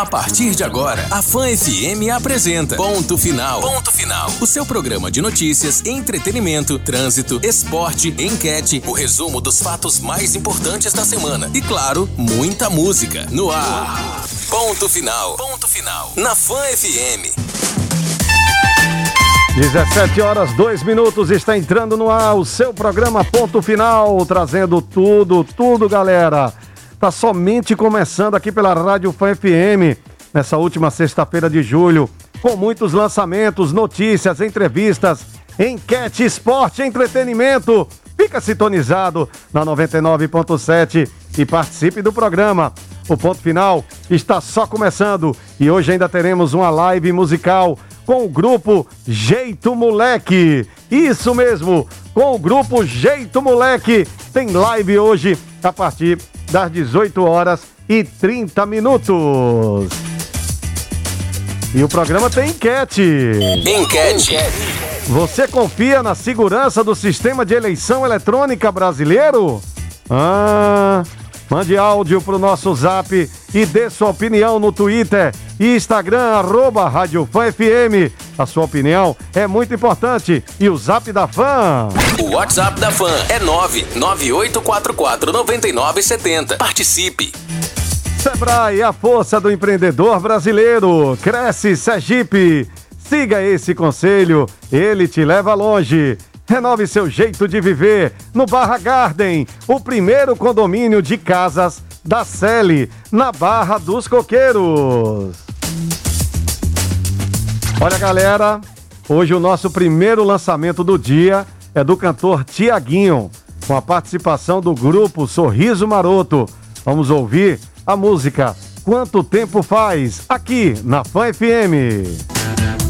A partir de agora, a Fã FM apresenta Ponto Final. Ponto Final. O seu programa de notícias, entretenimento, trânsito, esporte, enquete, o resumo dos fatos mais importantes da semana e, claro, muita música. No ar. Ponto Final. Ponto Final. Na Fã FM. 17 horas 2 minutos está entrando no ar o seu programa Ponto Final, trazendo tudo, tudo, galera Está somente começando aqui pela Rádio Fã FM, nessa última sexta-feira de julho, com muitos lançamentos, notícias, entrevistas, enquete, esporte, entretenimento. Fica sintonizado na 99.7 e participe do programa. O ponto final está só começando e hoje ainda teremos uma live musical com o grupo Jeito Moleque. Isso mesmo, com o grupo Jeito Moleque. Tem live hoje a partir das 18 horas e 30 minutos. E o programa tem enquete. Enquete. Você confia na segurança do sistema de eleição eletrônica brasileiro? Ah, mande áudio pro nosso zap e dê sua opinião no Twitter e Instagram, arroba Rádio Fã FM. A sua opinião é muito importante. E o zap da fã? O WhatsApp da fã é 998449970. Participe. Sebrae, a força do empreendedor brasileiro. Cresce Sergipe. Siga esse conselho, ele te leva longe. Renove seu jeito de viver no Barra Garden, o primeiro condomínio de casas da Sele, na Barra dos Coqueiros. Olha, galera, hoje o nosso primeiro lançamento do dia é do cantor Tiaguinho, com a participação do grupo Sorriso Maroto. Vamos ouvir a música Quanto Tempo Faz, aqui na Fã FM.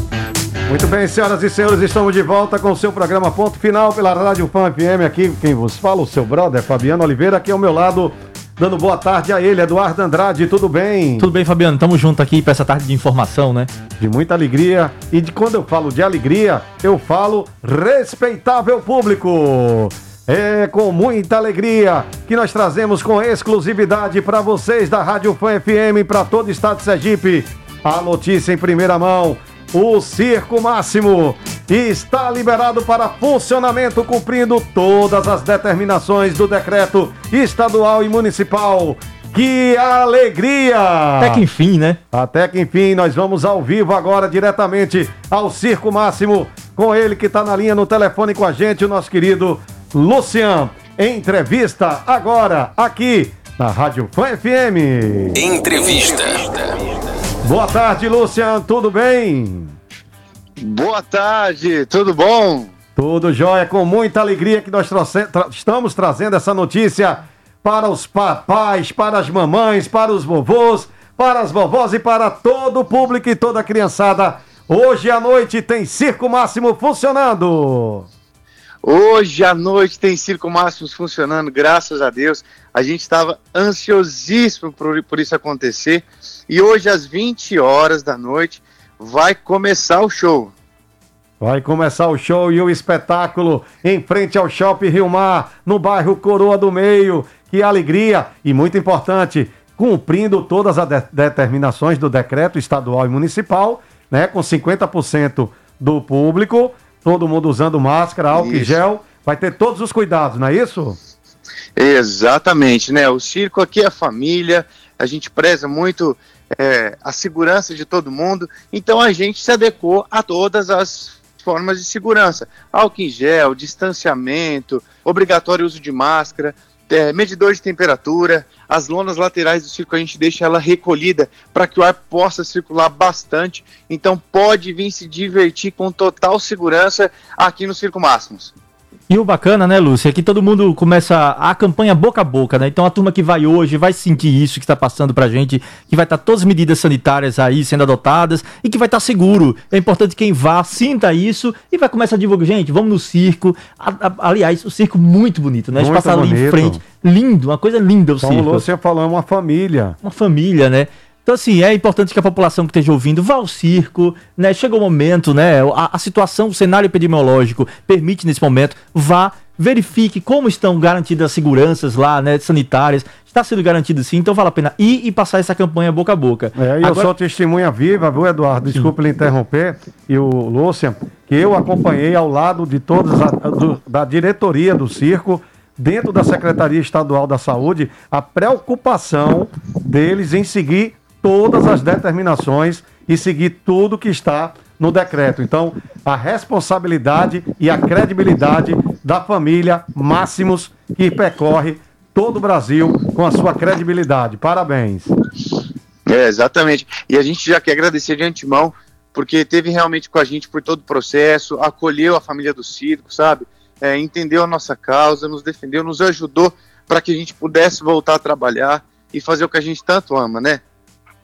Muito bem, senhoras e senhores, estamos de volta com o seu programa Ponto Final pela Rádio Fã FM. Aqui quem vos fala, o seu brother Fabiano Oliveira, aqui ao meu lado Dando boa tarde a ele, Eduardo Andrade, tudo bem? Tudo bem, Fabiano? Tamo junto aqui para essa tarde de informação, né? De muita alegria. E de quando eu falo de alegria, eu falo respeitável público. É com muita alegria que nós trazemos com exclusividade para vocês da Rádio Fã FM para todo o estado de Sergipe a notícia em primeira mão o Circo Máximo está liberado para funcionamento, cumprindo todas as determinações do decreto estadual e municipal. Que alegria! Até que enfim, né? Até que enfim, nós vamos ao vivo agora, diretamente ao Circo Máximo, com ele que está na linha no telefone com a gente, o nosso querido Lucian. Entrevista agora, aqui na Rádio Fã FM. Entrevista. Boa tarde, Luciano, tudo bem? Boa tarde, tudo bom? Tudo jóia, com muita alegria que nós tra estamos trazendo essa notícia para os papais, para as mamães, para os vovôs, para as vovós e para todo o público e toda a criançada. Hoje à noite tem Circo Máximo funcionando. Hoje à noite tem Circo Máximos funcionando, graças a Deus. A gente estava ansiosíssimo por, por isso acontecer. E hoje, às 20 horas da noite, vai começar o show. Vai começar o show e o espetáculo em frente ao Shopping Rio Mar, no bairro Coroa do Meio. Que alegria! E muito importante, cumprindo todas as de determinações do decreto estadual e municipal, né? Com 50% do público todo mundo usando máscara, álcool e gel, vai ter todos os cuidados, não é isso? Exatamente, né? O circo aqui é família, a gente preza muito é, a segurança de todo mundo, então a gente se adequou a todas as formas de segurança: álcool em gel, distanciamento, obrigatório uso de máscara, é, medidor de temperatura, as lonas laterais do circo a gente deixa ela recolhida para que o ar possa circular bastante. Então pode vir se divertir com total segurança aqui no Circo Máximos. E o bacana, né, Lúcia, é que todo mundo começa a campanha boca a boca, né? Então a turma que vai hoje vai sentir isso que está passando pra gente, que vai estar tá todas as medidas sanitárias aí sendo adotadas e que vai estar tá seguro. É importante que quem vá sinta isso e vai começar a divulgar. Gente, vamos no circo. A, a, aliás, o circo muito bonito, né? A gente passa ali em frente. Lindo, uma coisa linda o Como circo. Como você falou, é uma família. Uma família, né? Então, assim, é importante que a população que esteja ouvindo vá ao circo, né? Chega o momento, né? A, a situação, o cenário epidemiológico permite nesse momento, vá verifique como estão garantidas as seguranças lá, né, sanitárias. Está sendo garantido sim, então vale a pena ir e passar essa campanha boca a boca. É, e Agora... eu sou testemunha viva, viu, Eduardo? Desculpe lhe interromper, e o Lúcia, que eu acompanhei ao lado de todas a, do, da diretoria do circo, dentro da Secretaria Estadual da Saúde, a preocupação deles em seguir todas as determinações e seguir tudo que está no decreto. Então, a responsabilidade e a credibilidade da família Máximos que percorre todo o Brasil com a sua credibilidade. Parabéns. É, exatamente. E a gente já quer agradecer de antemão, porque teve realmente com a gente por todo o processo, acolheu a família do circo, sabe? É, entendeu a nossa causa, nos defendeu, nos ajudou para que a gente pudesse voltar a trabalhar e fazer o que a gente tanto ama, né?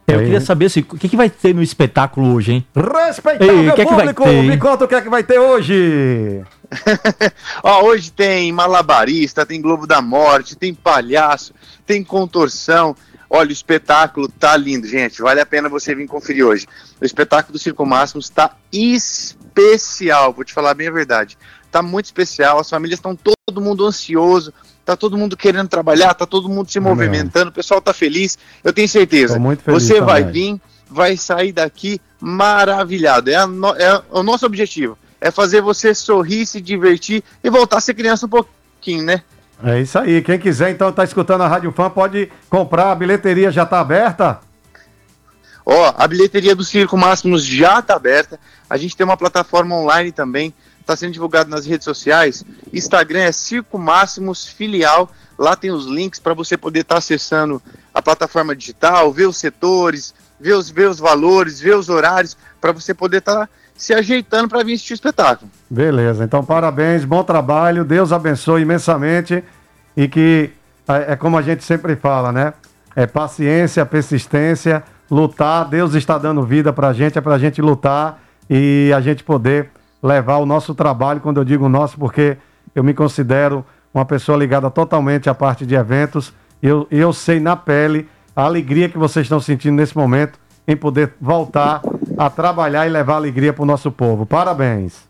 Eu queria saber assim, o que, que vai ter no espetáculo hoje, hein? Respeitável Ei, que público, é que me conta o que é que vai ter hoje. Ó, hoje tem malabarista, tem Globo da Morte, tem palhaço, tem contorção. Olha, o espetáculo tá lindo, gente. Vale a pena você vir conferir hoje. O espetáculo do Circo Máximo está especial, vou te falar bem a verdade. Tá muito especial, as famílias estão todo mundo ansioso tá todo mundo querendo trabalhar, tá todo mundo se movimentando, o pessoal tá feliz. Eu tenho certeza. Você também. vai vir, vai sair daqui maravilhado. É, no, é, o nosso objetivo. É fazer você sorrir, se divertir e voltar a ser criança um pouquinho, né? É isso aí. Quem quiser, então, tá escutando a Rádio Fã, pode comprar. A bilheteria já tá aberta? Ó, a bilheteria do Circo Máximos já tá aberta. A gente tem uma plataforma online também está sendo divulgado nas redes sociais. Instagram é Circo Máximos Filial. Lá tem os links para você poder estar tá acessando a plataforma digital, ver os setores, ver os, ver os valores, ver os horários, para você poder estar tá se ajeitando para vir assistir o espetáculo. Beleza, então parabéns, bom trabalho, Deus abençoe imensamente e que é, é como a gente sempre fala, né? É paciência, persistência, lutar. Deus está dando vida para a gente, é para a gente lutar e a gente poder levar o nosso trabalho, quando eu digo nosso, porque eu me considero uma pessoa ligada totalmente à parte de eventos. E eu, eu sei na pele a alegria que vocês estão sentindo nesse momento em poder voltar a trabalhar e levar alegria para o nosso povo. Parabéns.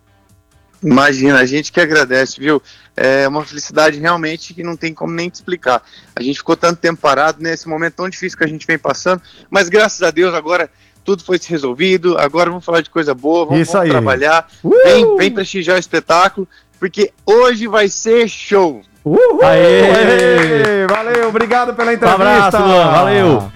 Imagina, a gente que agradece, viu? É uma felicidade realmente que não tem como nem te explicar. A gente ficou tanto tempo parado nesse momento tão difícil que a gente vem passando, mas graças a Deus agora tudo foi resolvido, agora vamos falar de coisa boa, vamos, Isso vamos trabalhar, uh! vem, vem prestigiar o espetáculo, porque hoje vai ser show. Uhul! Aê! Aê! Valeu, obrigado pela entrevista. Um abraço, valeu.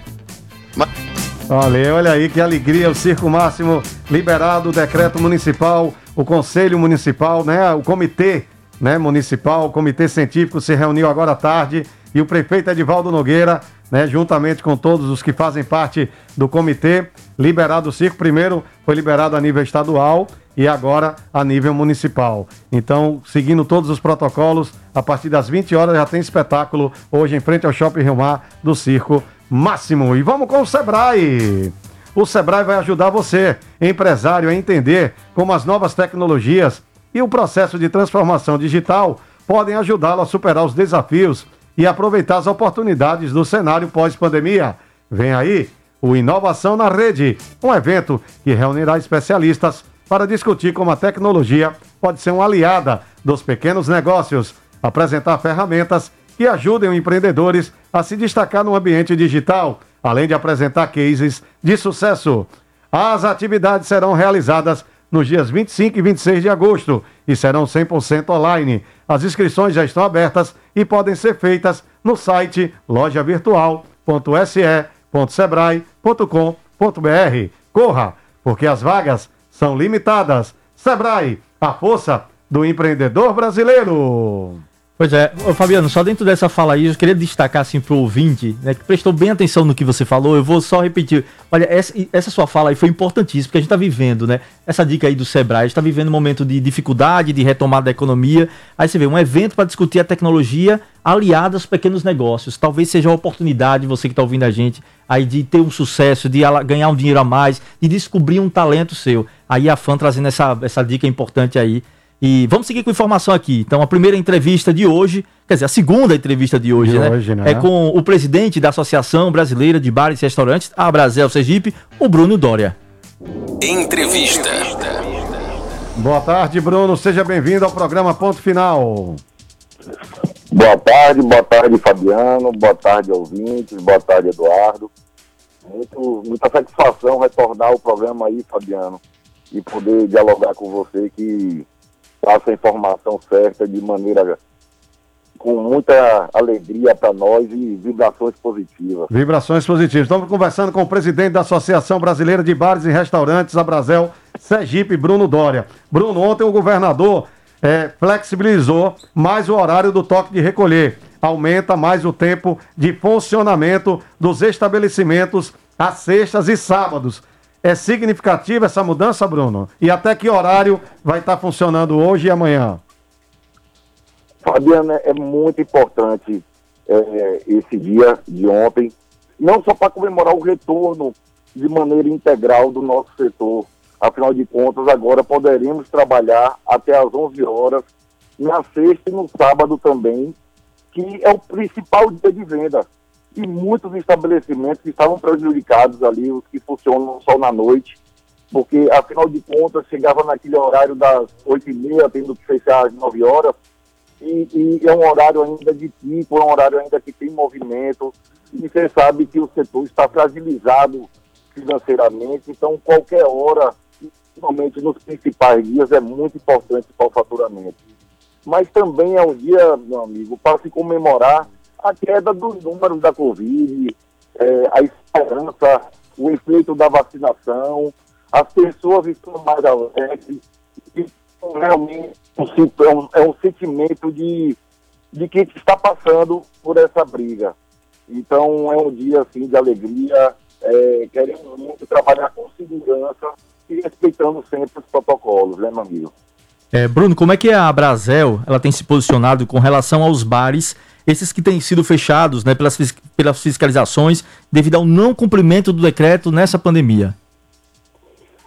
Valeu, olha aí que alegria, o Circo Máximo liberado, o decreto municipal, o Conselho Municipal, né, o Comitê né, Municipal, o Comitê Científico se reuniu agora à tarde e o prefeito Edivaldo Nogueira né, juntamente com todos os que fazem parte do comitê, liberado o circo. Primeiro foi liberado a nível estadual e agora a nível municipal. Então, seguindo todos os protocolos, a partir das 20 horas já tem espetáculo hoje em frente ao Shopping Rio Mar do Circo Máximo. E vamos com o Sebrae. O Sebrae vai ajudar você, empresário, a entender como as novas tecnologias e o processo de transformação digital podem ajudá-lo a superar os desafios e aproveitar as oportunidades do cenário pós-pandemia. Vem aí o Inovação na Rede, um evento que reunirá especialistas para discutir como a tecnologia pode ser uma aliada dos pequenos negócios, apresentar ferramentas que ajudem empreendedores a se destacar no ambiente digital, além de apresentar cases de sucesso. As atividades serão realizadas nos dias 25 e 26 de agosto e serão 100% online. As inscrições já estão abertas e podem ser feitas no site lojavirtual.se.sebrae.com.br. Corra, porque as vagas são limitadas. Sebrae, a força do empreendedor brasileiro. Pois é, Ô, Fabiano, só dentro dessa fala aí, eu queria destacar assim pro ouvinte, né, que prestou bem atenção no que você falou, eu vou só repetir. Olha, essa, essa sua fala aí foi importantíssima, porque a gente tá vivendo, né, essa dica aí do Sebrae, a gente tá vivendo um momento de dificuldade, de retomada da economia, aí você vê um evento para discutir a tecnologia aliada aos pequenos negócios, talvez seja uma oportunidade, você que tá ouvindo a gente, aí de ter um sucesso, de ganhar um dinheiro a mais, de descobrir um talento seu. Aí a FAN trazendo essa, essa dica importante aí, e vamos seguir com informação aqui. Então, a primeira entrevista de hoje, quer dizer, a segunda entrevista de hoje, de né? Hoje, né? É com o presidente da Associação Brasileira de Bares e Restaurantes, a Brasil Sergipe, o Bruno Dória. Entrevista. Boa tarde, Bruno. Seja bem-vindo ao programa Ponto Final. Boa tarde, boa tarde, Fabiano, boa tarde, ouvintes, boa tarde, Eduardo. Muito, muita satisfação retornar ao programa aí, Fabiano, e poder dialogar com você que passa a informação certa de maneira com muita alegria para nós e vibrações positivas. Vibrações positivas. Estamos conversando com o presidente da Associação Brasileira de Bares e Restaurantes, Abrazel Sergipe, Bruno Dória. Bruno, ontem o governador é, flexibilizou mais o horário do toque de recolher. Aumenta mais o tempo de funcionamento dos estabelecimentos às sextas e sábados. É significativa essa mudança, Bruno? E até que horário vai estar funcionando hoje e amanhã? Fabiana, é muito importante é, esse dia de ontem, não só para comemorar o retorno de maneira integral do nosso setor. Afinal de contas, agora poderemos trabalhar até às 11 horas, na sexta e no sábado também, que é o principal dia de venda. E muitos estabelecimentos que estavam prejudicados ali, os que funcionam só na noite, porque afinal de contas chegava naquele horário das 8h30, tendo que fechar às 9 horas, e, e, é um horário ainda de pico, é um horário ainda que tem movimento, e você sabe que o setor está fragilizado financeiramente, então qualquer hora, principalmente nos principais dias, é muito importante para o faturamento. Mas também é um dia, meu amigo, para se comemorar a queda dos números da Covid, é, a esperança, o efeito da vacinação, as pessoas estão mais alegres, e realmente é um, é um sentimento de, de quem está passando por essa briga. Então é um dia assim de alegria, é, queremos muito trabalhar com segurança e respeitando sempre os protocolos, né, meu amigo? É, Bruno, como é que a Brasel ela tem se posicionado com relação aos bares, esses que têm sido fechados né, pelas, pelas fiscalizações devido ao não cumprimento do decreto nessa pandemia?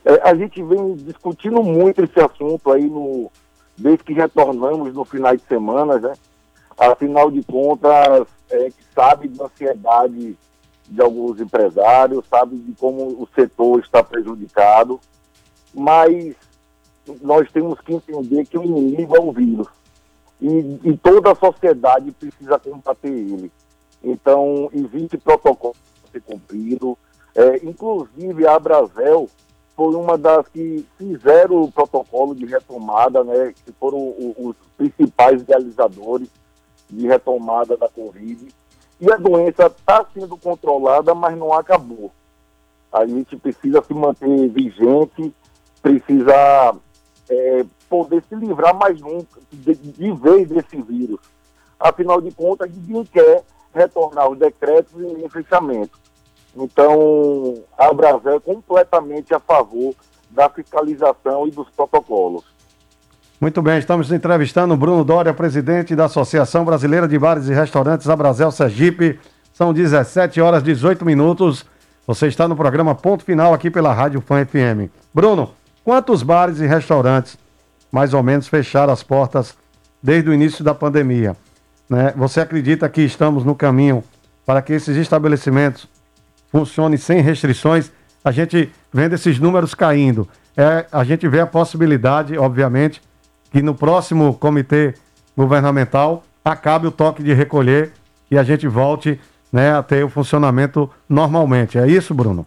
É, a gente vem discutindo muito esse assunto aí no, desde que retornamos no final de semana, né? Afinal de contas, é, sabe da ansiedade de alguns empresários, sabe de como o setor está prejudicado, mas nós temos que entender que o inimigo é o vírus e, e toda a sociedade precisa combater ele. Então, existe protocolo a ser cumprido, é, inclusive a Brasel foi uma das que fizeram o protocolo de retomada, né, que foram os principais idealizadores de retomada da Covid. E a doença está sendo controlada, mas não acabou. A gente precisa se manter vigente, precisa é, poder se livrar mais nunca de, de vez desse vírus. Afinal de contas, ninguém quer retornar os decretos em fechamento. Então, a Brasel é completamente a favor da fiscalização e dos protocolos. Muito bem, estamos entrevistando o Bruno Dória, presidente da Associação Brasileira de Bares e Restaurantes Abrazel Sergipe. São 17 horas e 18 minutos. Você está no programa Ponto Final aqui pela Rádio Fã FM. Bruno, quantos bares e restaurantes mais ou menos fecharam as portas desde o início da pandemia? Né? Você acredita que estamos no caminho para que esses estabelecimentos funcione sem restrições, a gente vendo esses números caindo. É, a gente vê a possibilidade, obviamente, que no próximo comitê governamental acabe o toque de recolher e a gente volte né, a ter o funcionamento normalmente. É isso, Bruno?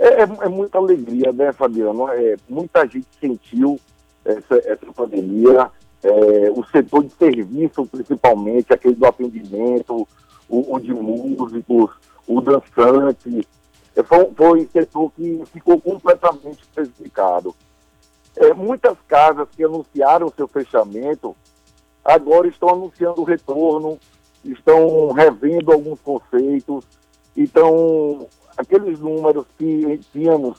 É, é, é muita alegria, né, Fabiano? É, muita gente sentiu essa, essa pandemia, é, o setor de serviço, principalmente, aquele do atendimento, o, o de músicos, o dançante, é, foi, foi um setor que ficou completamente prejudicado. É, muitas casas que anunciaram seu fechamento agora estão anunciando o retorno, estão revendo alguns conceitos. Então, aqueles números que tínhamos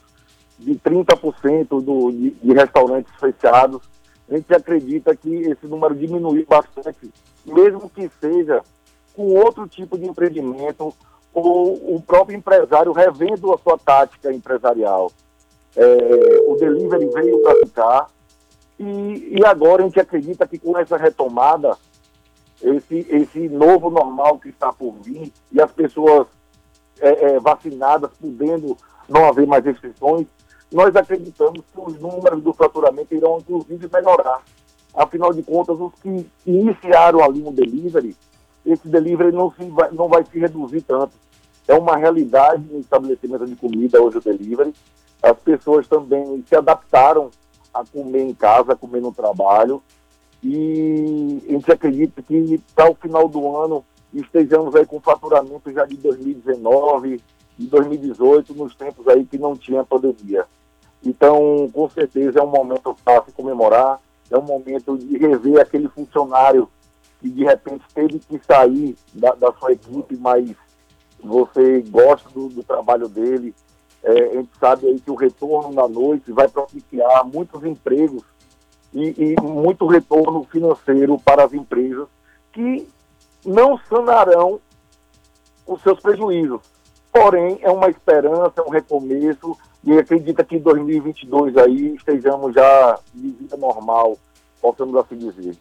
de 30% do, de, de restaurantes fechados, a gente acredita que esse número diminuiu bastante, mesmo que seja com outro tipo de empreendimento o, o próprio empresário revendo a sua tática empresarial. É, o delivery veio para ficar e, e agora a gente acredita que com essa retomada, esse, esse novo normal que está por vir e as pessoas é, é, vacinadas podendo não haver mais restrições, nós acreditamos que os números do faturamento irão inclusive melhorar. Afinal de contas, os que iniciaram ali um delivery, esse delivery não, se vai, não vai se reduzir tanto. É uma realidade no estabelecimento de comida hoje o delivery. As pessoas também se adaptaram a comer em casa, a comer no trabalho. E a gente acredita que para o final do ano estejamos aí com faturamento já de 2019, de 2018, nos tempos aí que não tinha pandemia. Então, com certeza é um momento se comemorar, é um momento de rever aquele funcionário que de repente teve que sair da, da sua equipe, mas você gosta do, do trabalho dele. É, a gente sabe aí que o retorno na noite vai propiciar muitos empregos e, e muito retorno financeiro para as empresas que não sanarão os seus prejuízos. Porém, é uma esperança, é um recomeço, e acredita que em 2022 aí estejamos já de vida normal, possamos assim dizer.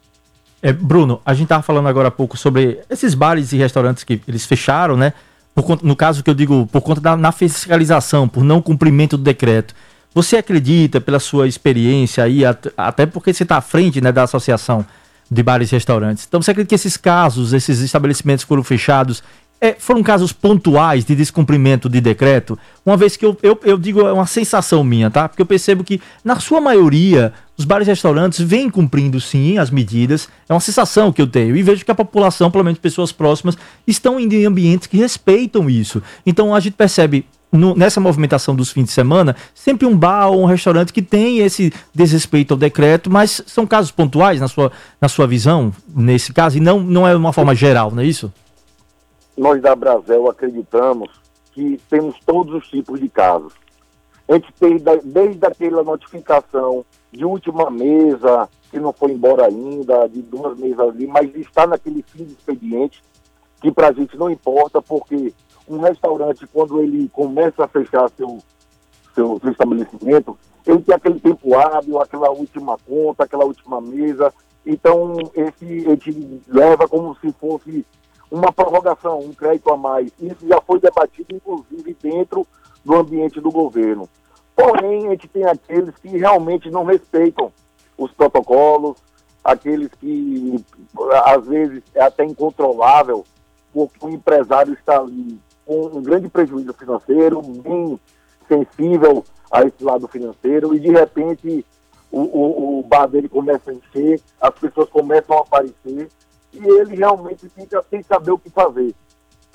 É, Bruno, a gente estava falando agora há pouco sobre esses bares e restaurantes que eles fecharam, né? Por, no caso que eu digo, por conta da na fiscalização, por não cumprimento do decreto. Você acredita, pela sua experiência aí, até porque você está à frente né, da associação de bares e restaurantes. Então você acredita que esses casos, esses estabelecimentos foram fechados, é, foram casos pontuais de descumprimento de decreto, uma vez que eu, eu, eu, digo, é uma sensação minha, tá? Porque eu percebo que, na sua maioria, os bares e restaurantes vêm cumprindo sim as medidas, é uma sensação que eu tenho, e vejo que a população, pelo menos pessoas próximas, estão em ambientes que respeitam isso. Então a gente percebe. No, nessa movimentação dos fins de semana, sempre um bar ou um restaurante que tem esse desrespeito ao decreto, mas são casos pontuais na sua, na sua visão, nesse caso, e não, não é uma forma geral, não é isso? nós da Brasel acreditamos que temos todos os tipos de casos. A gente tem desde aquela notificação de última mesa, que não foi embora ainda, de duas mesas ali, mas está naquele fim de expediente, que para a gente não importa, porque um restaurante, quando ele começa a fechar seu, seu, seu estabelecimento, ele tem aquele tempo hábil, aquela última conta, aquela última mesa. Então, esse, gente leva como se fosse uma prorrogação, um crédito a mais. Isso já foi debatido, inclusive, dentro do ambiente do governo. Porém, a gente tem aqueles que realmente não respeitam os protocolos, aqueles que, às vezes, é até incontrolável, porque o empresário está ali com um grande prejuízo financeiro, bem sensível a esse lado financeiro, e de repente o, o, o bar dele começa a encher, as pessoas começam a aparecer, e ele realmente fica sem saber o que fazer.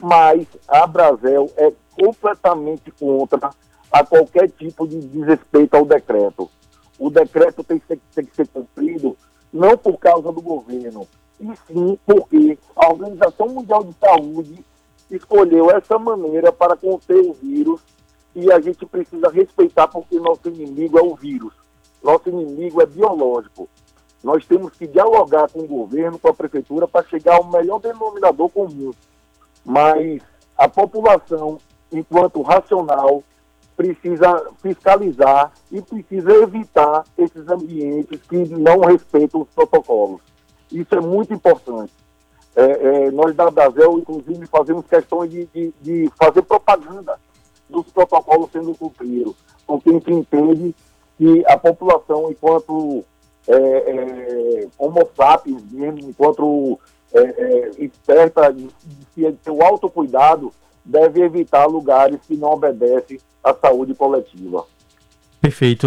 Mas a Brasel é completamente contra a qualquer tipo de desrespeito ao decreto. O decreto tem que, ser, tem que ser cumprido não por causa do governo, e sim porque a Organização Mundial de Saúde escolheu essa maneira para conter o vírus e a gente precisa respeitar porque nosso inimigo é o vírus. Nosso inimigo é biológico. Nós temos que dialogar com o governo, com a prefeitura, para chegar ao melhor denominador comum. Mas a população, enquanto racional, precisa fiscalizar e precisa evitar esses ambientes que não respeitam os protocolos. Isso é muito importante. É, é, nós da Brasil, inclusive, fazemos questões de, de, de, fazer propaganda dos protocolos sendo cumpridos, porque a gente entende que a população, enquanto é, é, homo sapiens mesmo, enquanto é, é, esperta de, de ter o autocuidado, deve evitar lugares que não obedecem à saúde coletiva. Perfeito.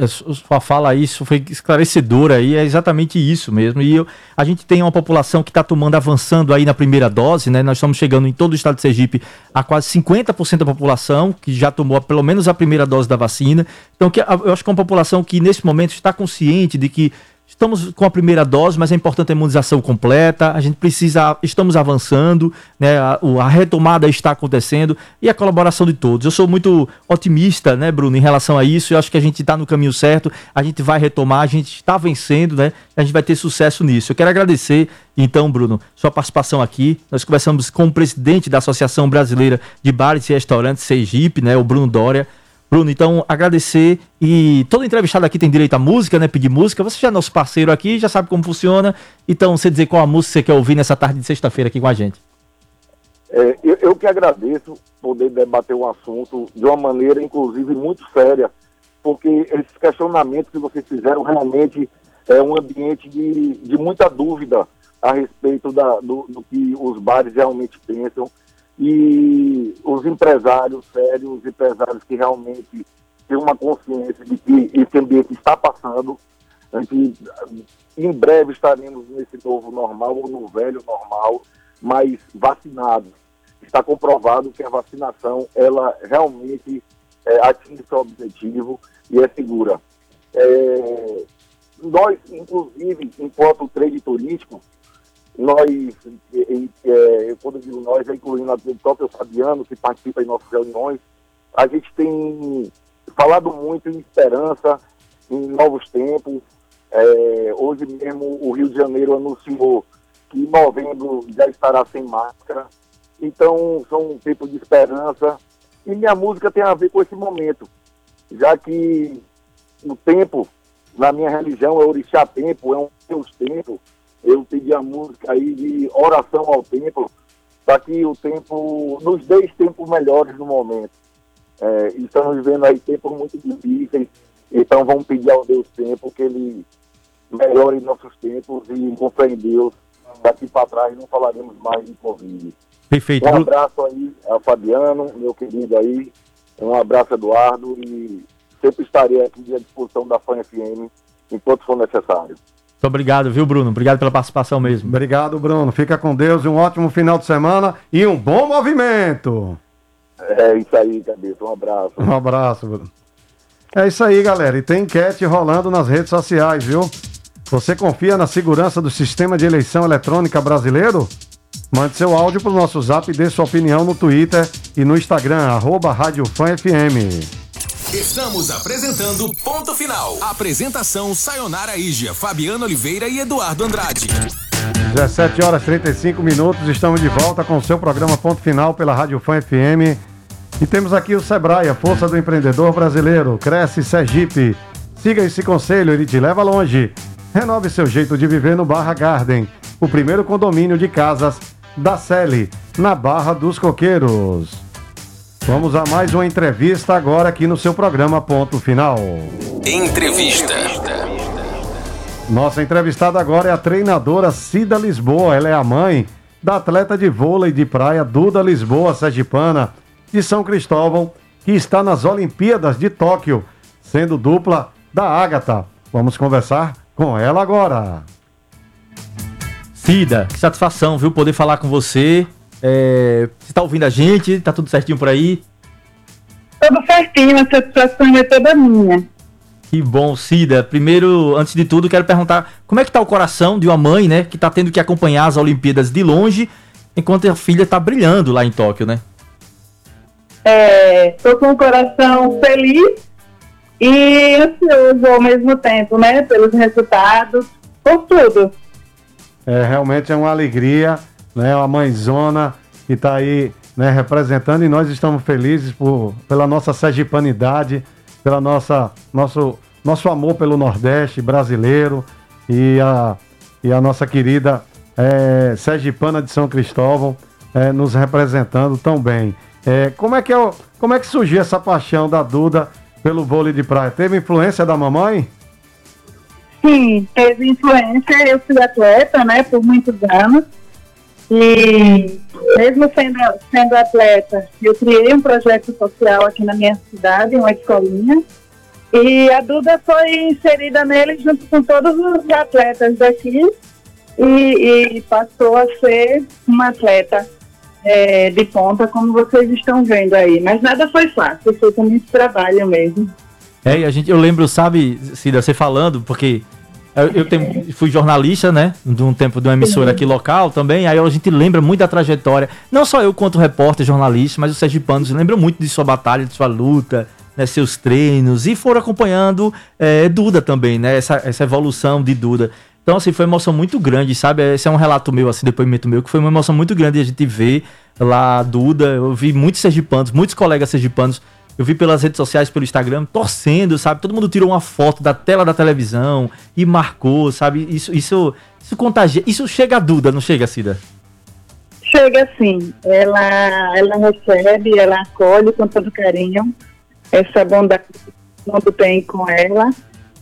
É, sua fala isso foi esclarecedora aí, é exatamente isso mesmo. E eu, a gente tem uma população que está tomando, avançando aí na primeira dose, né? Nós estamos chegando em todo o estado de Sergipe a quase 50% da população que já tomou pelo menos a primeira dose da vacina. Então, que, eu acho que é uma população que nesse momento está consciente de que Estamos com a primeira dose, mas é importante a imunização completa. A gente precisa, estamos avançando, né? A, a, retomada está acontecendo e a colaboração de todos. Eu sou muito otimista, né, Bruno, em relação a isso. Eu acho que a gente está no caminho certo. A gente vai retomar, a gente está vencendo, né? A gente vai ter sucesso nisso. Eu quero agradecer, então, Bruno, sua participação aqui. Nós conversamos com o presidente da Associação Brasileira de Bares e Restaurantes, Sergipe, né? O Bruno Dória. Bruno, então agradecer e todo entrevistado aqui tem direito à música, né? Pedir música. Você já é nosso parceiro aqui, já sabe como funciona. Então, você dizer qual a música você quer ouvir nessa tarde de sexta-feira aqui com a gente. É, eu, eu, que agradeço poder debater um assunto de uma maneira, inclusive, muito séria, porque esses questionamentos que vocês fizeram realmente é um ambiente de, de muita dúvida a respeito da, do, do que os bares realmente pensam e os empresários sérios, os empresários que realmente têm uma consciência de que esse ambiente está passando, que em breve estaremos nesse novo normal ou no velho normal, mas vacinados. Está comprovado que a vacinação ela realmente é, atinge seu objetivo e é segura. É, nós, inclusive, enquanto trade turístico, nós, é, quando eu digo nós, é incluindo o próprio Fabiano, que participa em nossas reuniões, a gente tem falado muito em esperança, em novos tempos. É, hoje mesmo o Rio de Janeiro anunciou que em novembro já estará sem máscara. Então são um tempo de esperança. E minha música tem a ver com esse momento, já que o tempo, na minha religião, é orixá tempo, é um Deus tempo eu pedi a música aí de oração ao tempo, para que o tempo nos dê tempos melhores no momento. É, estamos vivendo aí tempos muito difíceis, então vamos pedir ao Deus tempo que Ele melhore nossos tempos e com fé em Deus, daqui para trás não falaremos mais de Covid. Perfeito. Um abraço aí ao Fabiano, meu querido aí, um abraço Eduardo e sempre estarei aqui à disposição da FAN FM enquanto for necessário. Muito obrigado, viu, Bruno? Obrigado pela participação mesmo. Obrigado, Bruno. Fica com Deus e um ótimo final de semana e um bom movimento. É isso aí, cabeça. Um abraço. Um abraço, Bruno. É isso aí, galera. E tem enquete rolando nas redes sociais, viu? Você confia na segurança do sistema de eleição eletrônica brasileiro? Mande seu áudio para o nosso zap e dê sua opinião no Twitter e no Instagram, arroba Rádio Fã FM. Estamos apresentando Ponto Final. Apresentação Sayonara Igia, Fabiano Oliveira e Eduardo Andrade. 17 horas 35 minutos, estamos de volta com o seu programa Ponto Final pela Rádio Fã FM. E temos aqui o Sebrae, a força do empreendedor brasileiro. Cresce Sergipe. Siga esse conselho, ele te leva longe. Renove seu jeito de viver no Barra Garden, o primeiro condomínio de casas da Sele, na Barra dos Coqueiros. Vamos a mais uma entrevista agora aqui no seu programa Ponto Final. Entrevista. Nossa entrevistada agora é a treinadora Cida Lisboa. Ela é a mãe da atleta de vôlei de praia Duda Lisboa Sergipana, de São Cristóvão, que está nas Olimpíadas de Tóquio, sendo dupla da Ágata. Vamos conversar com ela agora. Cida, que satisfação, viu, poder falar com você é, você tá ouvindo a gente? Tá tudo certinho por aí? Tudo certinho, a satisfação é toda minha. Que bom, Cida. Primeiro, antes de tudo, quero perguntar como é que tá o coração de uma mãe, né, que tá tendo que acompanhar as Olimpíadas de longe, enquanto a filha tá brilhando lá em Tóquio, né? É, tô com o coração feliz e ansioso ao mesmo tempo, né, pelos resultados, por tudo. É, realmente é uma alegria né? A mãezona que está aí né, representando e nós estamos felizes por, pela nossa sergipanidade, pela nossa nosso, nosso amor pelo Nordeste brasileiro e a, e a nossa querida é, Sergipana de São Cristóvão é, nos representando tão bem. É, como, é que é, como é que surgiu essa paixão da Duda pelo vôlei de praia? Teve influência da mamãe? Sim, teve influência. Eu fui atleta, né, por muitos anos. E mesmo sendo, sendo atleta, eu criei um projeto social aqui na minha cidade, uma escolinha. E a Duda foi inserida nele junto com todos os atletas daqui e, e passou a ser uma atleta é, de ponta, como vocês estão vendo aí. Mas nada foi fácil, foi com muito trabalho mesmo. É, e a gente, eu lembro, sabe, Cida, você falando, porque eu, eu fui jornalista, né? De um tempo de uma emissora aqui local também. Aí a gente lembra muito da trajetória. Não só eu, quanto repórter, jornalista, mas os sergipanos lembram muito de sua batalha, de sua luta, né, seus treinos. E foram acompanhando é, Duda também, né? Essa, essa evolução de Duda. Então, assim, foi uma emoção muito grande, sabe? Esse é um relato meu, assim, depoimento meu, que foi uma emoção muito grande a gente ver lá Duda. Eu vi muitos sergipanos, muitos colegas sergipanos eu vi pelas redes sociais, pelo Instagram, torcendo, sabe? Todo mundo tirou uma foto da tela da televisão e marcou, sabe? Isso, isso, isso contagia. Isso chega a Duda, não chega, Cida? Chega sim. Ela, ela recebe, ela acolhe com todo carinho essa bondade que o mundo tem com ela.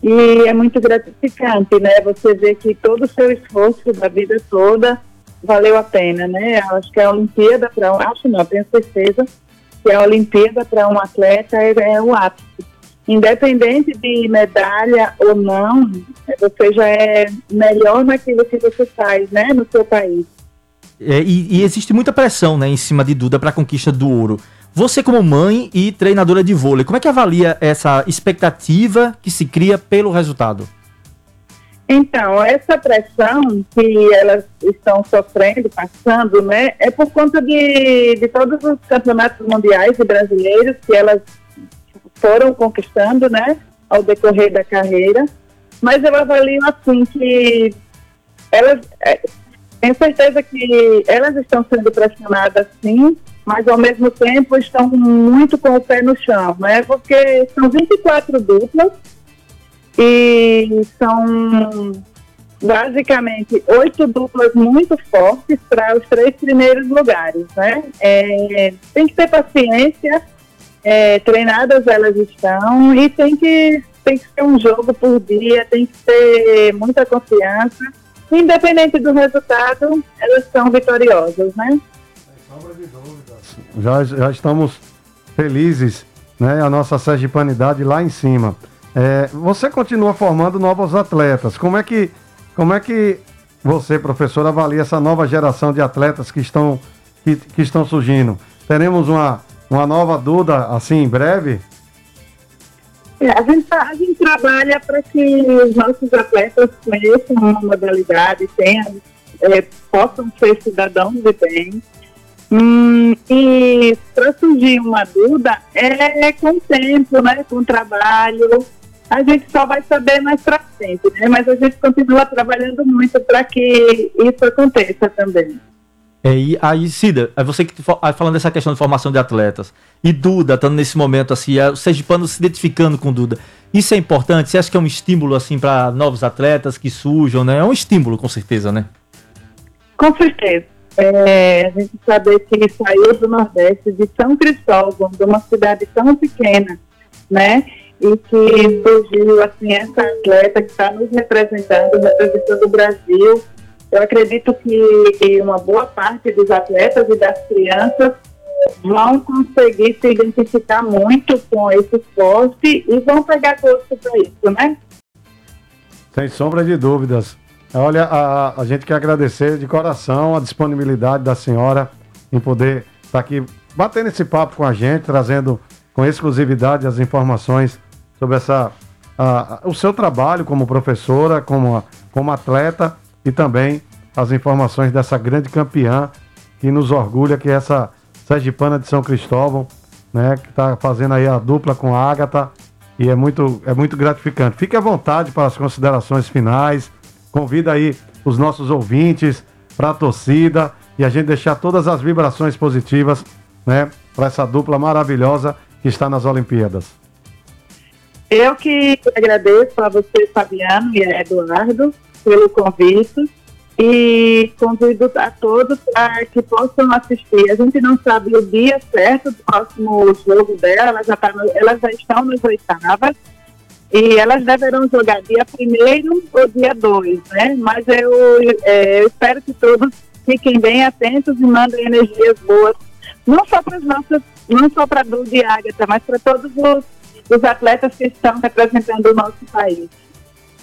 E é muito gratificante, né? Você vê que todo o seu esforço da vida toda valeu a pena, né? Acho que a Olimpíada para um, acho não, tenho certeza que a Olimpíada para um atleta é, é o ápice. Independente de medalha ou não, você já é melhor naquilo que você faz, né, no seu país. É, e, e, existe muita pressão, né, em cima de Duda para a conquista do ouro. Você como mãe e treinadora de vôlei, como é que avalia essa expectativa que se cria pelo resultado? Então, essa pressão que elas estão sofrendo, passando, né, é por conta de, de todos os campeonatos mundiais e brasileiros que elas foram conquistando, né, ao decorrer da carreira. Mas eu avalio assim que elas, é, tenho certeza que elas estão sendo pressionadas sim, mas ao mesmo tempo estão muito com o pé no chão, né, porque são 24 duplas e são basicamente oito duplas muito fortes para os três primeiros lugares, né? É, tem que ter paciência, é, treinadas elas estão e tem que tem que ser um jogo por dia, tem que ter muita confiança. Independente do resultado, elas são vitoriosas, né? Já, já estamos felizes, né? A nossa sergipanidade lá em cima. É, você continua formando novos atletas. Como é que, como é que você, professor, avalia essa nova geração de atletas que estão, que, que estão surgindo? Teremos uma, uma nova Duda assim em breve? É, a, gente, tá, a gente trabalha para que os nossos atletas conheçam uma modalidade, tenham, é, possam ser cidadãos de bem. Hum, e para surgir uma Duda é com tempo, né, com trabalho, a gente só vai saber mais para frente, né? Mas a gente continua trabalhando muito para que isso aconteça também. É, e aí, Cida, é você que falando dessa questão de formação de atletas, e Duda, estando nesse momento assim, é, o Sergipano se identificando com Duda, isso é importante? Você acha que é um estímulo assim para novos atletas que surjam, né? É um estímulo, com certeza, né? Com certeza. É, a gente saber que saiu do Nordeste, de São Cristóvão, de uma cidade tão pequena, né? E que surgiu assim essa atleta que está nos representando, representando o Brasil. Eu acredito que uma boa parte dos atletas e das crianças vão conseguir se identificar muito com esse esporte e vão pegar gosto para isso, né? Sem sombra de dúvidas. Olha, a, a gente quer agradecer de coração a disponibilidade da senhora em poder estar tá aqui batendo esse papo com a gente, trazendo com exclusividade as informações sobre essa, a, o seu trabalho como professora, como, como atleta e também as informações dessa grande campeã que nos orgulha, que é essa Sergipana de São Cristóvão, né, que está fazendo aí a dupla com a Agatha e é muito, é muito gratificante. Fique à vontade para as considerações finais, convida aí os nossos ouvintes para a torcida e a gente deixar todas as vibrações positivas, né, para essa dupla maravilhosa que está nas Olimpíadas. Eu que agradeço a você, Fabiano e a Eduardo, pelo convite e convido a todos para que possam assistir. A gente não sabe o dia certo do próximo jogo dela, elas já, tá no, elas já estão nas oitavas e elas deverão jogar dia 1 ou dia 2, né? Mas eu, é, eu espero que todos fiquem bem atentos e mandem energias boas, não só para as nossas, não só para a Duda e Agatha, mas para todos os dos atletas que estão representando o nosso país.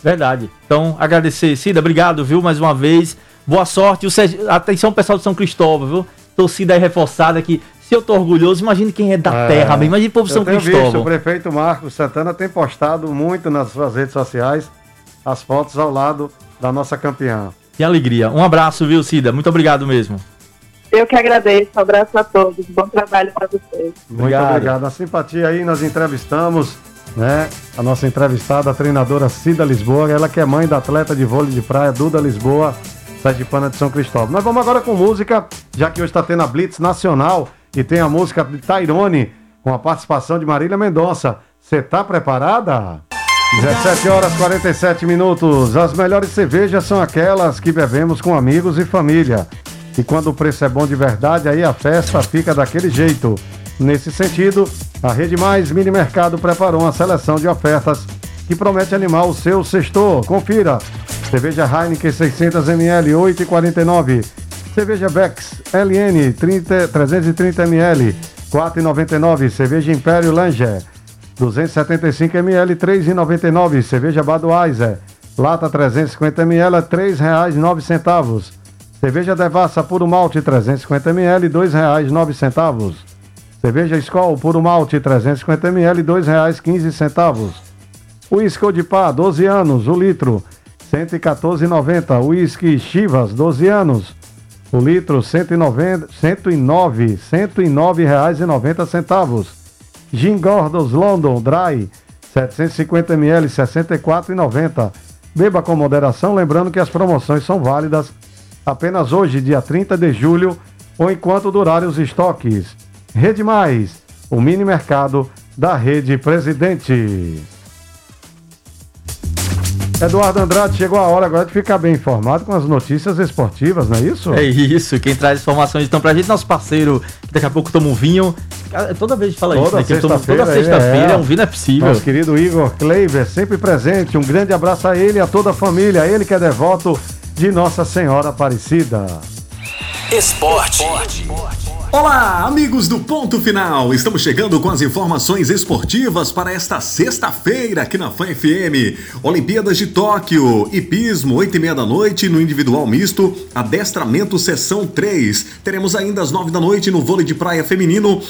Verdade. Então, agradecer. Cida, obrigado, viu, mais uma vez. Boa sorte. O Sérgio, atenção, pessoal de São Cristóvão, viu? Torcida aí reforçada aqui. Se eu tô orgulhoso, imagine quem é da é, terra, mesmo. Imagine o povo de São Cristóvão. Visto, o prefeito Marcos Santana tem postado muito nas suas redes sociais as fotos ao lado da nossa campeã. Que alegria. Um abraço, viu, Cida? Muito obrigado mesmo. Eu que agradeço. Um abraço a todos. Bom trabalho para vocês. Muito obrigado. obrigado. A simpatia aí, nós entrevistamos né, a nossa entrevistada, a treinadora Cida Lisboa, ela que é mãe da atleta de vôlei de praia, Duda Lisboa, Sergipana de São Cristóvão. Nós vamos agora com música, já que hoje está tendo a Blitz Nacional e tem a música de Tairone, com a participação de Marília Mendonça. Você tá preparada? 17 horas 47 minutos. As melhores cervejas são aquelas que bebemos com amigos e família. E quando o preço é bom de verdade, aí a festa fica daquele jeito. Nesse sentido, a Rede Mais Mini Mercado preparou uma seleção de ofertas que promete animar o seu sextor. Confira. Cerveja Heineken 600ml, 8,49. Cerveja Bex LN 30, 330ml, 4,99. Cerveja Império Langer 275ml, 3,99. Cerveja Budweiser, lata 350ml, R$ 3,09. Cerveja Devassa Puro Malte 350ml, R$ 2,09. Cerveja Skol Puro Malte 350ml, R$ 2,15. Whisky de pá, 12 anos, o litro, 114,90. Whisky Chivas, 12 anos, o litro, 109, 109, 109 reais e 90 centavos. Gin Gordons London Dry, 750 ml, 64,90. Beba com moderação, lembrando que as promoções são válidas apenas hoje, dia 30 de julho, ou enquanto durarem os estoques. Rede Mais, o mini mercado da Rede Presidente. Eduardo Andrade, chegou a hora agora de ficar bem informado com as notícias esportivas, não é isso? É isso, quem traz informações então pra gente, nosso parceiro, que daqui a pouco toma um vinho. Toda vez fala toda isso, né? Que sexta-feira, toda sexta-feira é. é um vinho, é possível. Nosso querido Igor Kleiber, sempre presente. Um grande abraço a ele e a toda a família. Ele que é devoto de Nossa Senhora Aparecida. Esporte. Olá, amigos do Ponto Final! Estamos chegando com as informações esportivas para esta sexta-feira aqui na Fã FM. Olimpíadas de Tóquio, hipismo, 8 e meia da noite no individual misto, adestramento sessão 3. Teremos ainda às 9 da noite no vôlei de praia feminino.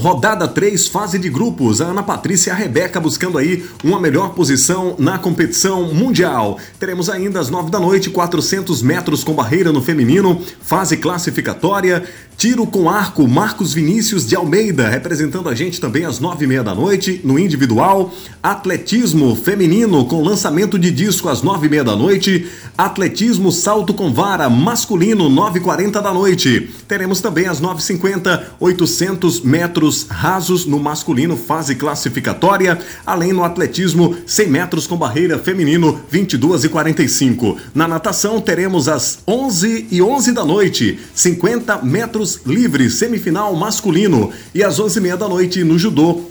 Rodada 3, fase de grupos. A Ana Patrícia e a Rebeca buscando aí uma melhor posição na competição mundial. Teremos ainda às 9 da noite 400 metros com barreira no feminino, fase classificatória. Tiro com arco, Marcos Vinícius de Almeida, representando a gente também às nove e meia da noite, no individual. Atletismo feminino, com lançamento de disco às nove e meia da noite. Atletismo salto com vara, masculino, nove e quarenta da noite. Teremos também às nove e cinquenta, 800 metros rasos no masculino, fase classificatória. Além no atletismo, 100 metros com barreira feminino, 22 e 45. Na natação, teremos às onze e onze da noite, 50 metros livres, semifinal masculino. E às 11h30 da noite no judô,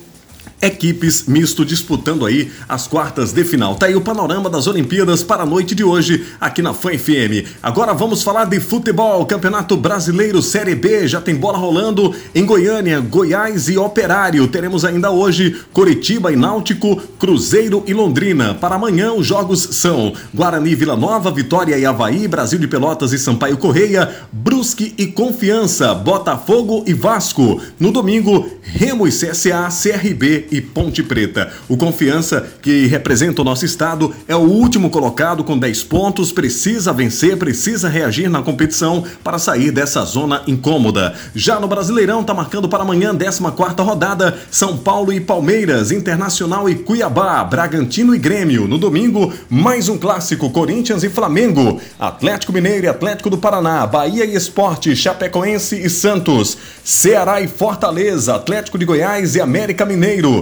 equipes misto disputando aí as quartas de final. Tá aí o panorama das Olimpíadas para a noite de hoje aqui na Fã FM. Agora vamos falar de futebol, Campeonato Brasileiro Série B, já tem bola rolando em Goiânia, Goiás e Operário. Teremos ainda hoje Coritiba e Náutico, Cruzeiro e Londrina. Para amanhã os jogos são Guarani, Vila Nova, Vitória e Havaí, Brasil de Pelotas e Sampaio Correia, Brusque e Confiança, Botafogo e Vasco. No domingo, Remo e CSA, CRB e Ponte Preta. O Confiança, que representa o nosso estado, é o último colocado com 10 pontos, precisa vencer, precisa reagir na competição para sair dessa zona incômoda. Já no Brasileirão, tá marcando para amanhã, 14 rodada, São Paulo e Palmeiras, Internacional e Cuiabá, Bragantino e Grêmio. No domingo, mais um clássico, Corinthians e Flamengo, Atlético Mineiro e Atlético do Paraná, Bahia e Esporte, Chapecoense e Santos, Ceará e Fortaleza, Atlético de Goiás e América Mineiro.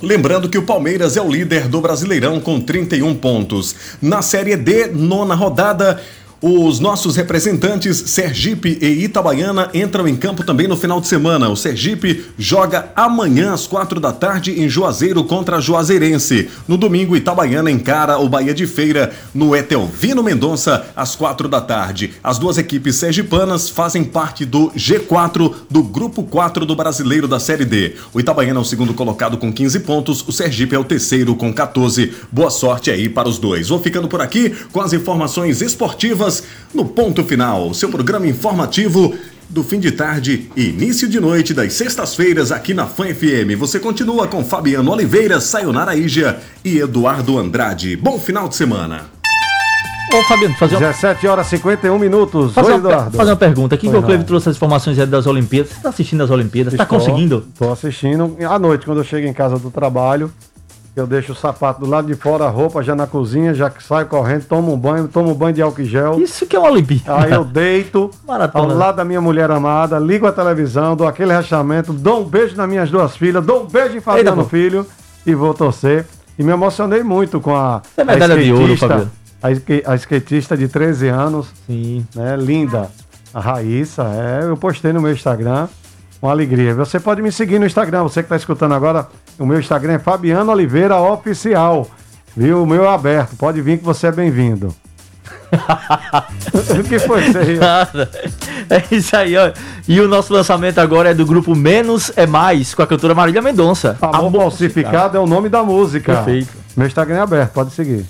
Lembrando que o Palmeiras é o líder do Brasileirão com 31 pontos. Na Série D, nona rodada. Os nossos representantes Sergipe e Itabaiana entram em campo também no final de semana. O Sergipe joga amanhã às quatro da tarde em Juazeiro contra Juazeirense. No domingo, Itabaiana encara o Bahia de Feira no Etelvino Mendonça às quatro da tarde. As duas equipes sergipanas fazem parte do G4 do Grupo 4 do Brasileiro da Série D. O Itabaiana é o segundo colocado com 15 pontos, o Sergipe é o terceiro com 14. Boa sorte aí para os dois. Vou ficando por aqui com as informações esportivas no Ponto Final, seu programa informativo do fim de tarde e início de noite das sextas-feiras aqui na Fã FM. Você continua com Fabiano Oliveira, Sayonara Ija e Eduardo Andrade. Bom final de semana. Ô, Fabiano, fazer uma, 17 horas e 51 minutos. fazer Oi, uma, Eduardo. fazer uma pergunta. Aqui que o Raul. trouxe as informações aí das Olimpíadas. Você tá assistindo as Olimpíadas? Tá Estou- conseguindo? Tô assistindo. À noite, quando eu chego em casa do trabalho, eu deixo o sapato do lado de fora, a roupa já na cozinha, já que saio correndo, tomo um banho, tomo um banho de álcool gel. Isso que é uma Olimpíada. Aí eu deito ao Maratona. lado da minha mulher amada, ligo a televisão, dou aquele recheamento, dou um beijo nas minhas duas filhas, dou um beijo em Fabiano Eita, pô. Filho e vou torcer. E me emocionei muito com a, É medalha a de ouro, Fabiano. a, a skatista de 13 anos, Sim. né? Linda. A Raíssa, é, eu postei no meu Instagram. Uma alegria. Você pode me seguir no Instagram, você que está escutando agora. O meu Instagram é Fabiano Oliveira Oficial. Viu? O meu é aberto. Pode vir que você é bem-vindo. o que foi isso aí? Nada. É isso aí, ó. E o nosso lançamento agora é do grupo Menos é Mais, com a cantora Marília Mendonça. Amor falsificado é o nome da música. Perfeito. Meu Instagram é aberto, pode seguir.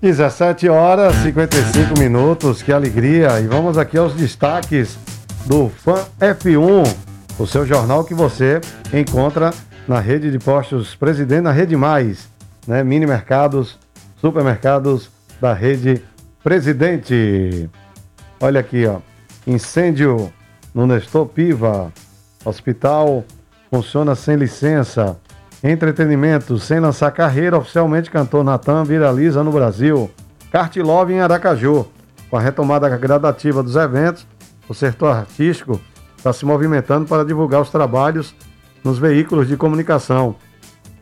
17 horas 55 minutos, que alegria. E vamos aqui aos destaques do Fã F1, o seu jornal que você encontra na rede de postos Presidente, na Rede Mais, né? Mini mercados, supermercados da rede Presidente. Olha aqui, ó. Incêndio no Nestor Piva. Hospital funciona sem licença. Entretenimento, sem lançar carreira, oficialmente cantor Natan viraliza no Brasil. Cartilove em Aracaju. Com a retomada gradativa dos eventos, o setor artístico está se movimentando para divulgar os trabalhos nos veículos de comunicação.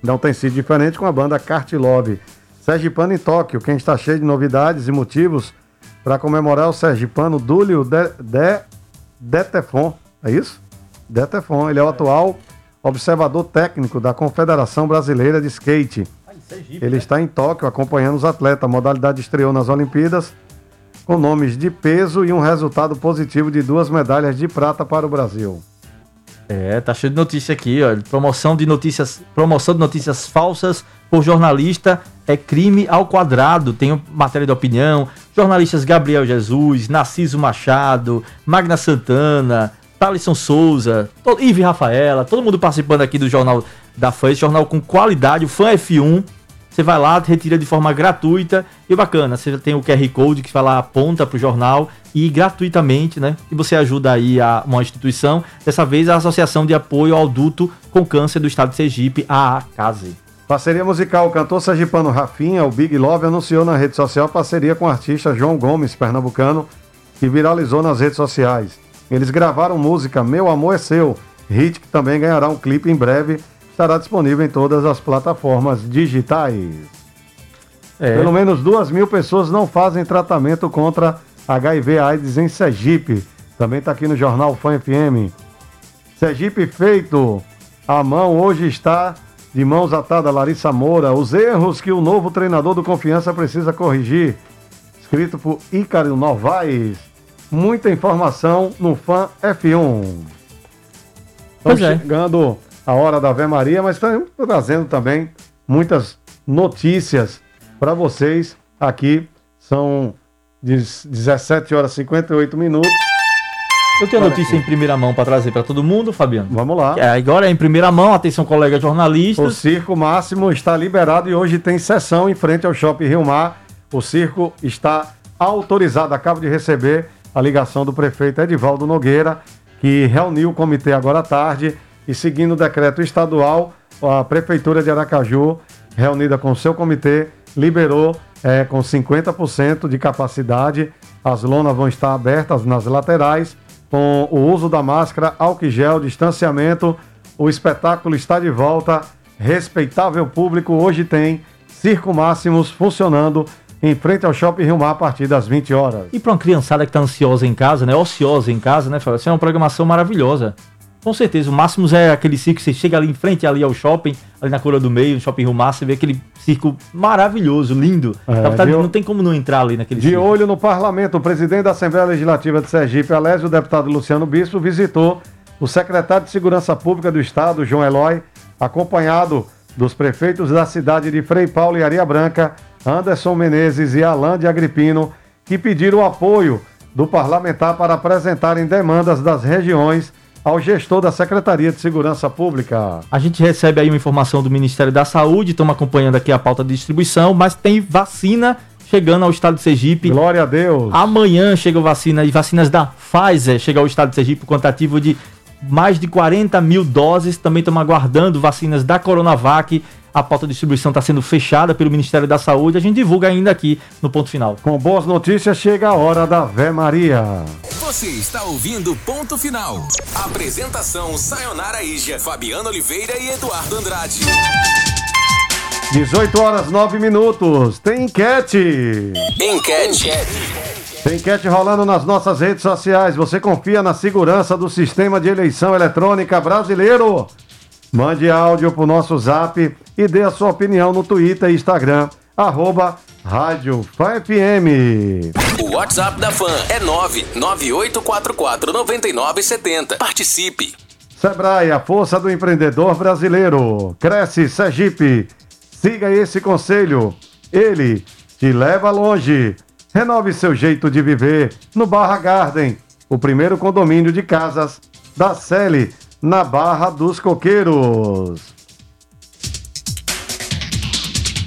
Não tem sido diferente com a banda Cartilove. Sergipano em Tóquio, quem está cheio de novidades e motivos para comemorar o Sergipano Dúlio de, de, Detefon. É isso? Detefon. Ele é o atual observador técnico da Confederação Brasileira de Skate. Ele está em Tóquio acompanhando os atletas. A modalidade estreou nas Olimpíadas com nomes de peso e um resultado positivo de duas medalhas de prata para o Brasil. É, tá cheio de notícia aqui, ó. Promoção de notícias, promoção de notícias falsas por jornalista é crime ao quadrado. Tem matéria de opinião. Jornalistas Gabriel Jesus, Narciso Machado, Magna Santana, Thalisson Souza, Ive Rafaela, todo mundo participando aqui do jornal da FAN, jornal com qualidade, o Fã F1. Você vai lá, retira de forma gratuita e bacana. Você tem o QR Code que vai lá, aponta para o jornal e gratuitamente, né? E você ajuda aí a uma instituição, dessa vez a Associação de Apoio ao Adulto com Câncer do Estado de Sergipe, a ACASE. Parceria musical, o cantor sergipano Rafinha, o Big Love, anunciou na rede social parceria com o artista João Gomes, pernambucano, que viralizou nas redes sociais. Eles gravaram música Meu Amor é Seu, hit que também ganhará um clipe em breve, estará disponível em todas as plataformas digitais. É. Pelo menos duas mil pessoas não fazem tratamento contra HIV/AIDS em Sergipe. Também está aqui no jornal Fã FM. Sergipe feito. A mão hoje está de mãos atadas, Larissa Moura. Os erros que o novo treinador do Confiança precisa corrigir. Escrito por Ícaro Novaes. Muita informação no Fã F1. Estamos é. chegando a hora da Ave Maria, mas estamos trazendo também muitas notícias para vocês aqui. São 17 horas e 58 minutos. Eu tenho notícia em primeira mão para trazer para todo mundo, Fabiano. Vamos lá. É, agora é em primeira mão, atenção, colegas jornalistas. O Circo Máximo está liberado e hoje tem sessão em frente ao Shopping Rio Mar. O circo está autorizado. Acabo de receber a ligação do prefeito Edivaldo Nogueira, que reuniu o comitê agora à tarde e, seguindo o decreto estadual, a Prefeitura de Aracaju, reunida com seu comitê, liberou é, com 50% de capacidade. As lonas vão estar abertas nas laterais com o uso da máscara, álcool gel, distanciamento. O espetáculo está de volta. Respeitável público hoje tem Circo Máximos funcionando em frente ao Shopping Rio Mar a partir das 20 horas. E para uma criançada que está ansiosa em casa, né, ociosa em casa, né, Fábio? Isso é uma programação maravilhosa. Com certeza, o Máximos é aquele circo que você chega ali em frente ali ao shopping, ali na Coroa do Meio, no Shopping Rio Mar, você vê aquele circo maravilhoso, lindo. É, de... Não tem como não entrar ali naquele De circo. olho no parlamento, o presidente da Assembleia Legislativa de Sergipe, Alésio, o deputado Luciano Bispo, visitou o secretário de Segurança Pública do Estado, João Eloy, acompanhado dos prefeitos da cidade de Frei Paulo e Areia Branca, Anderson Menezes e Alain de Agripino, que pediram o apoio do parlamentar para apresentarem demandas das regiões ao gestor da Secretaria de Segurança Pública. A gente recebe aí uma informação do Ministério da Saúde, estamos acompanhando aqui a pauta de distribuição, mas tem vacina chegando ao estado de Sergipe. Glória a Deus. Amanhã chega vacina e vacinas da Pfizer chega ao estado de Sergipe, quantitativo de mais de 40 mil doses. Também estamos aguardando vacinas da Coronavac a pauta de distribuição está sendo fechada pelo Ministério da Saúde. A gente divulga ainda aqui no ponto final. Com boas notícias, chega a hora da Vé Maria. Você está ouvindo Ponto Final. Apresentação Sayonara Ija, Fabiano Oliveira e Eduardo Andrade. 18 horas 9 minutos. Tem enquete. Enquete. Tem enquete rolando nas nossas redes sociais. Você confia na segurança do sistema de eleição eletrônica brasileiro? Mande áudio pro nosso zap e dê a sua opinião no Twitter e Instagram. arroba Rádio Fã FM. O WhatsApp da Fã é 998449970. Participe. Sebrae, a força do empreendedor brasileiro. Cresce Sergipe. Siga esse conselho. Ele te leva longe. Renove seu jeito de viver no Barra Garden, o primeiro condomínio de casas da Sele, na Barra dos Coqueiros.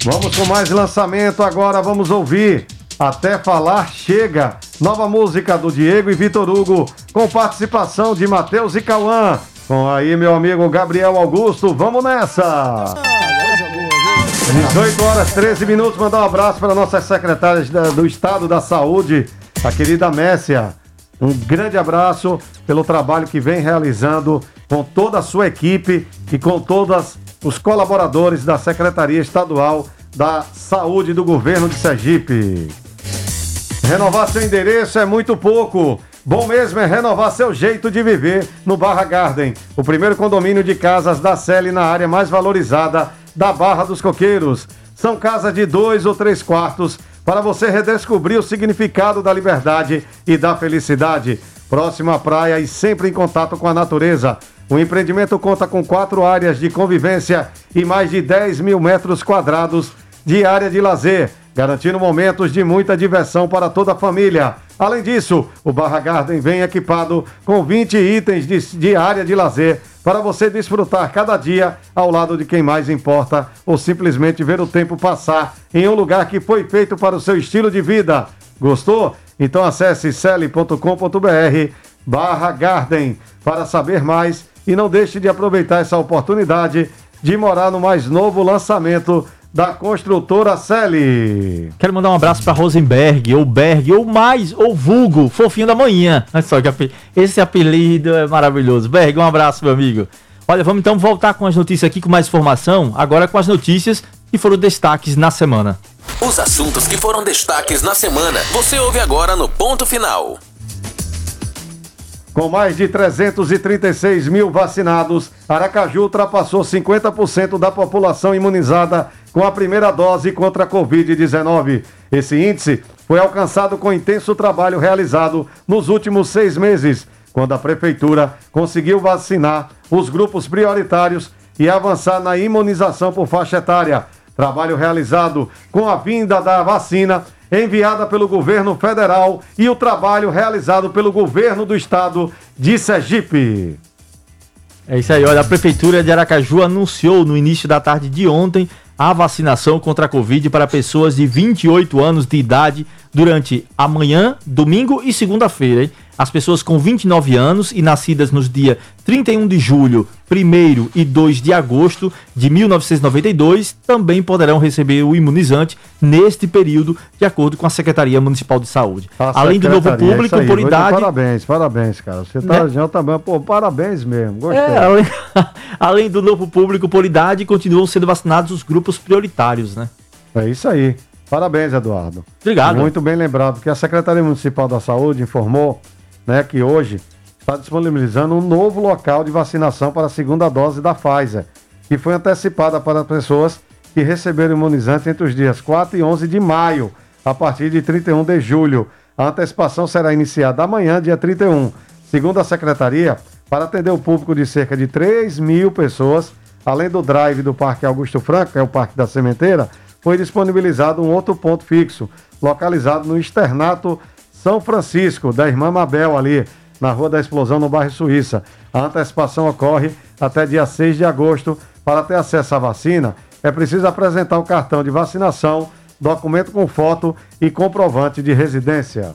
Vamos com mais lançamento agora, vamos ouvir Até Falar Chega, nova música do Diego e Vitor Hugo, com participação de Matheus e Cauã. Com aí, meu amigo Gabriel Augusto, vamos nessa! 18 horas 13 minutos, mandar um abraço para nossas secretárias do Estado da Saúde, a querida Messia. Um grande abraço pelo trabalho que vem realizando com toda a sua equipe e com todos os colaboradores da Secretaria Estadual da Saúde do Governo de Sergipe. Renovar seu endereço é muito pouco. Bom mesmo é renovar seu jeito de viver no Barra Garden, o primeiro condomínio de casas da Sele na área mais valorizada da Barra dos Coqueiros. São casas de dois ou três quartos para você redescobrir o significado da liberdade e da felicidade. Próximo à praia e sempre em contato com a natureza. O empreendimento conta com quatro áreas de convivência e mais de 10 mil metros quadrados de área de lazer, garantindo momentos de muita diversão para toda a família. Além disso, o Barra Garden vem equipado com 20 itens de, de área de lazer para você desfrutar cada dia ao lado de quem mais importa ou simplesmente ver o tempo passar em um lugar que foi feito para o seu estilo de vida. Gostou? Então acesse cele.com.br barra Garden para saber mais e não deixe de aproveitar essa oportunidade de morar no mais novo lançamento da construtora Celi. Quero mandar um abraço para Rosenberg, ou Berg, ou mais, ou Vulgo, fofinho da manhã. Olha só que esse apelido é maravilhoso. Berg, um abraço, meu amigo. Olha, vamos então voltar com as notícias aqui com mais informação, agora com as notícias que foram destaques na semana. Os assuntos que foram destaques na semana, você ouve agora no ponto final. Com mais de 336 mil vacinados, Aracaju ultrapassou 50% da população imunizada com a primeira dose contra a Covid-19. Esse índice foi alcançado com intenso trabalho realizado nos últimos seis meses, quando a Prefeitura conseguiu vacinar os grupos prioritários e avançar na imunização por faixa etária. Trabalho realizado com a vinda da vacina enviada pelo governo federal e o trabalho realizado pelo governo do estado de Sergipe. É isso aí, olha, a prefeitura de Aracaju anunciou no início da tarde de ontem a vacinação contra a Covid para pessoas de 28 anos de idade durante amanhã, domingo e segunda-feira, hein? As pessoas com 29 anos e nascidas nos dias 31 de julho, 1 e 2 de agosto de 1992 também poderão receber o imunizante neste período, de acordo com a Secretaria Municipal de Saúde. A Além do novo público, aí, por idade. Parabéns, parabéns, cara. Você tá né? também, pô, parabéns mesmo. Gostei. É, além, além do novo público por idade, continuam sendo vacinados os grupos prioritários, né? É isso aí. Parabéns, Eduardo. Obrigado. Muito bem lembrado que a Secretaria Municipal da Saúde informou né, que hoje está disponibilizando um novo local de vacinação para a segunda dose da Pfizer, que foi antecipada para pessoas que receberam imunizante entre os dias 4 e 11 de maio, a partir de 31 de julho. A antecipação será iniciada amanhã, dia 31. Segundo a secretaria, para atender o público de cerca de 3 mil pessoas, além do drive do Parque Augusto Franco, que é o Parque da Sementeira, foi disponibilizado um outro ponto fixo, localizado no externato são Francisco, da irmã Mabel, ali na Rua da Explosão, no bairro Suíça. A antecipação ocorre até dia 6 de agosto. Para ter acesso à vacina, é preciso apresentar o cartão de vacinação, documento com foto e comprovante de residência.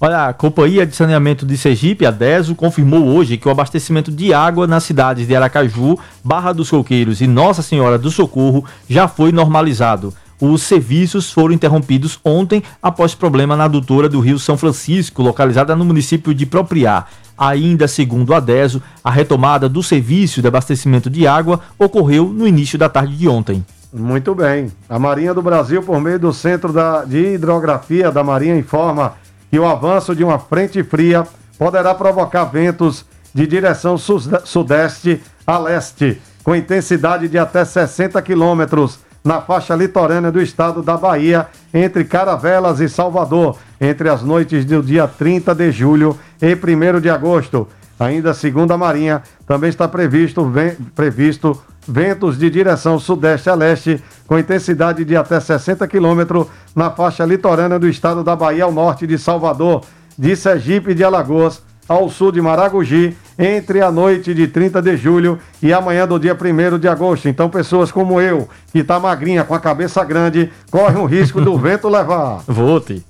Olha, a Companhia de Saneamento de Sergipe, a DESO, confirmou hoje que o abastecimento de água nas cidades de Aracaju, Barra dos Coqueiros e Nossa Senhora do Socorro já foi normalizado. Os serviços foram interrompidos ontem após problema na adutora do Rio São Francisco, localizada no município de Propriá. Ainda segundo a DESO, a retomada do serviço de abastecimento de água ocorreu no início da tarde de ontem. Muito bem. A Marinha do Brasil, por meio do Centro da, de Hidrografia da Marinha, informa que o avanço de uma frente fria poderá provocar ventos de direção sudeste a leste, com intensidade de até 60 quilômetros na faixa litorânea do estado da Bahia, entre Caravelas e Salvador, entre as noites do dia 30 de julho e 1 de agosto. Ainda segundo a Marinha, também está previsto, ven previsto ventos de direção sudeste a leste, com intensidade de até 60 km na faixa litorânea do estado da Bahia ao norte de Salvador, de Sergipe e de Alagoas, ao sul de Maragogi, entre a noite de 30 de julho e amanhã do dia 1 de agosto. Então, pessoas como eu, que tá magrinha, com a cabeça grande, correm o risco do vento levar. Vote.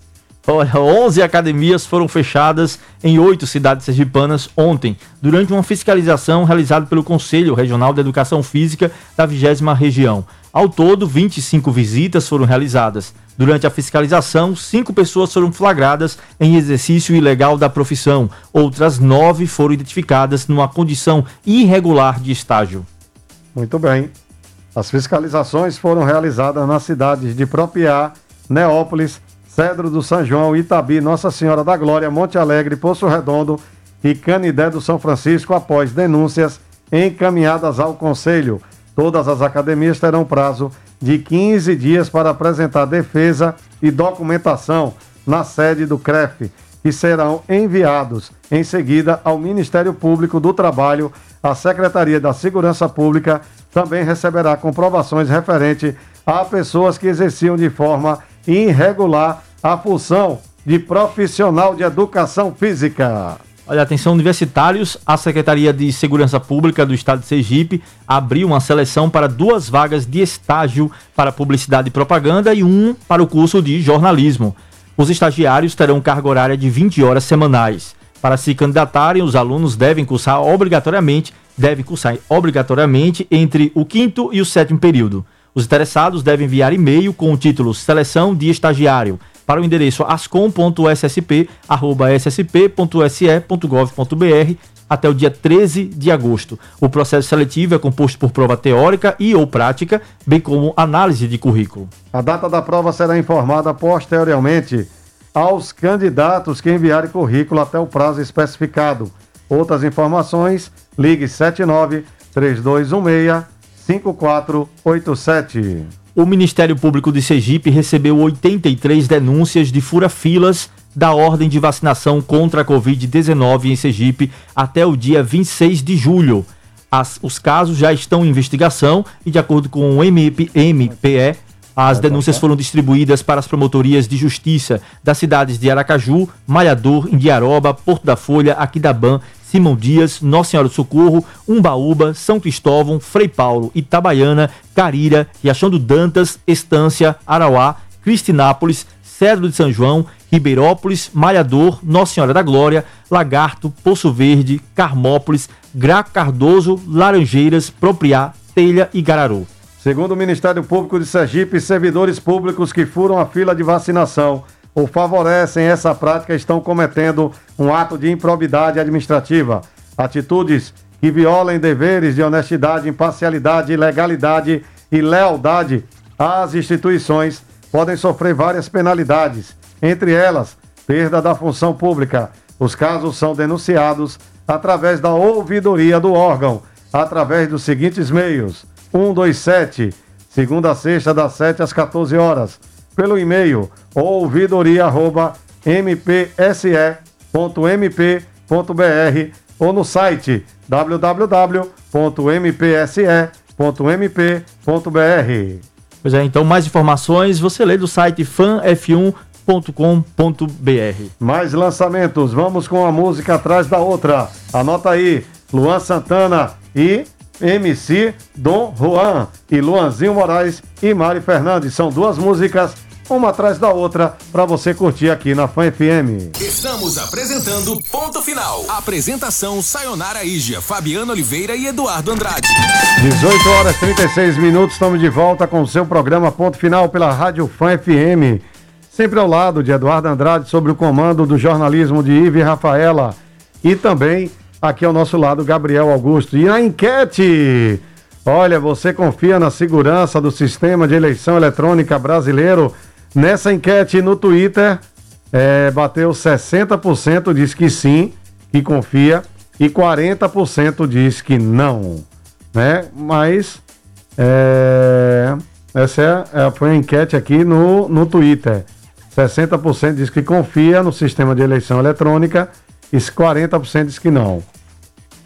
Olha, 11 academias foram fechadas em oito cidades sergipanas ontem, durante uma fiscalização realizada pelo Conselho Regional de Educação Física da 20 região. Ao todo, 25 visitas foram realizadas. Durante a fiscalização, cinco pessoas foram flagradas em exercício ilegal da profissão. Outras nove foram identificadas numa condição irregular de estágio. Muito bem. As fiscalizações foram realizadas nas cidades de Propiá, Neópolis, Cedro do São João, Itabi, Nossa Senhora da Glória, Monte Alegre, Poço Redondo e Canidé do São Francisco após denúncias encaminhadas ao Conselho. Todas as academias terão prazo de 15 dias para apresentar defesa e documentação na sede do CREF, que serão enviados em seguida ao Ministério Público do Trabalho. A Secretaria da Segurança Pública também receberá comprovações referente a pessoas que exerciam de forma irregular a função de profissional de educação física. Olha, atenção universitários, a Secretaria de Segurança Pública do Estado de Sergipe abriu uma seleção para duas vagas de estágio para publicidade e propaganda e um para o curso de jornalismo. Os estagiários terão carga horária de 20 horas semanais. Para se candidatarem, os alunos devem cursar obrigatoriamente, devem cursar obrigatoriamente entre o quinto e o sétimo período. Os interessados devem enviar e-mail com o título Seleção de Estagiário para o endereço ascom.ssp.ssp.se.gov.br até o dia 13 de agosto. O processo seletivo é composto por prova teórica e ou prática, bem como análise de currículo. A data da prova será informada posteriormente aos candidatos que enviarem currículo até o prazo especificado. Outras informações, ligue 79 3216 5487. O Ministério Público de Sergipe recebeu 83 denúncias de fura-filas da ordem de vacinação contra a Covid-19 em Sergipe até o dia 26 de julho. As, os casos já estão em investigação e, de acordo com o MP, MPE, as denúncias foram distribuídas para as promotorias de justiça das cidades de Aracaju, Malhador, Indiaroba, Porto da Folha, Aquidabã, Simão Dias, Nossa Senhora do Socorro, Umbaúba, São Cristóvão, Frei Paulo, Itabaiana, Carira, Riachão do Dantas, Estância, Arauá, Cristinápolis, Cedro de São João, Ribeirópolis, Malhador, Nossa Senhora da Glória, Lagarto, Poço Verde, Carmópolis, Graco Cardoso, Laranjeiras, Propriá, Telha e Gararu. Segundo o Ministério Público de Sergipe, servidores públicos que furam a fila de vacinação ou favorecem essa prática estão cometendo um ato de improbidade administrativa. Atitudes que violem deveres de honestidade, imparcialidade, legalidade e lealdade às instituições podem sofrer várias penalidades, entre elas, perda da função pública. Os casos são denunciados através da ouvidoria do órgão, através dos seguintes meios: 127, segunda a sexta, das 7 às 14 horas pelo e-mail ouvidoria.mpse.mp.br ou no site www.mpse.mp.br. Pois é, então mais informações você lê do site fanf1.com.br. Mais lançamentos, vamos com a música atrás da outra. Anota aí, Luan Santana e MC Dom Juan e Luanzinho Moraes e Mari Fernandes. São duas músicas uma atrás da outra, para você curtir aqui na Fã FM. Estamos apresentando Ponto Final. Apresentação Sayonara Igia, Fabiano Oliveira e Eduardo Andrade. 18 horas 36 minutos, estamos de volta com o seu programa Ponto Final pela Rádio Fã FM. Sempre ao lado de Eduardo Andrade, sobre o comando do jornalismo de Ive Rafaela. E também aqui ao nosso lado, Gabriel Augusto. E a enquete. Olha, você confia na segurança do sistema de eleição eletrônica brasileiro? Nessa enquete no Twitter, é, bateu 60% diz que sim, que confia, e 40% diz que não. Né? Mas é, Essa é, é, foi a enquete aqui no, no Twitter. 60% diz que confia no sistema de eleição eletrônica e 40% diz que não.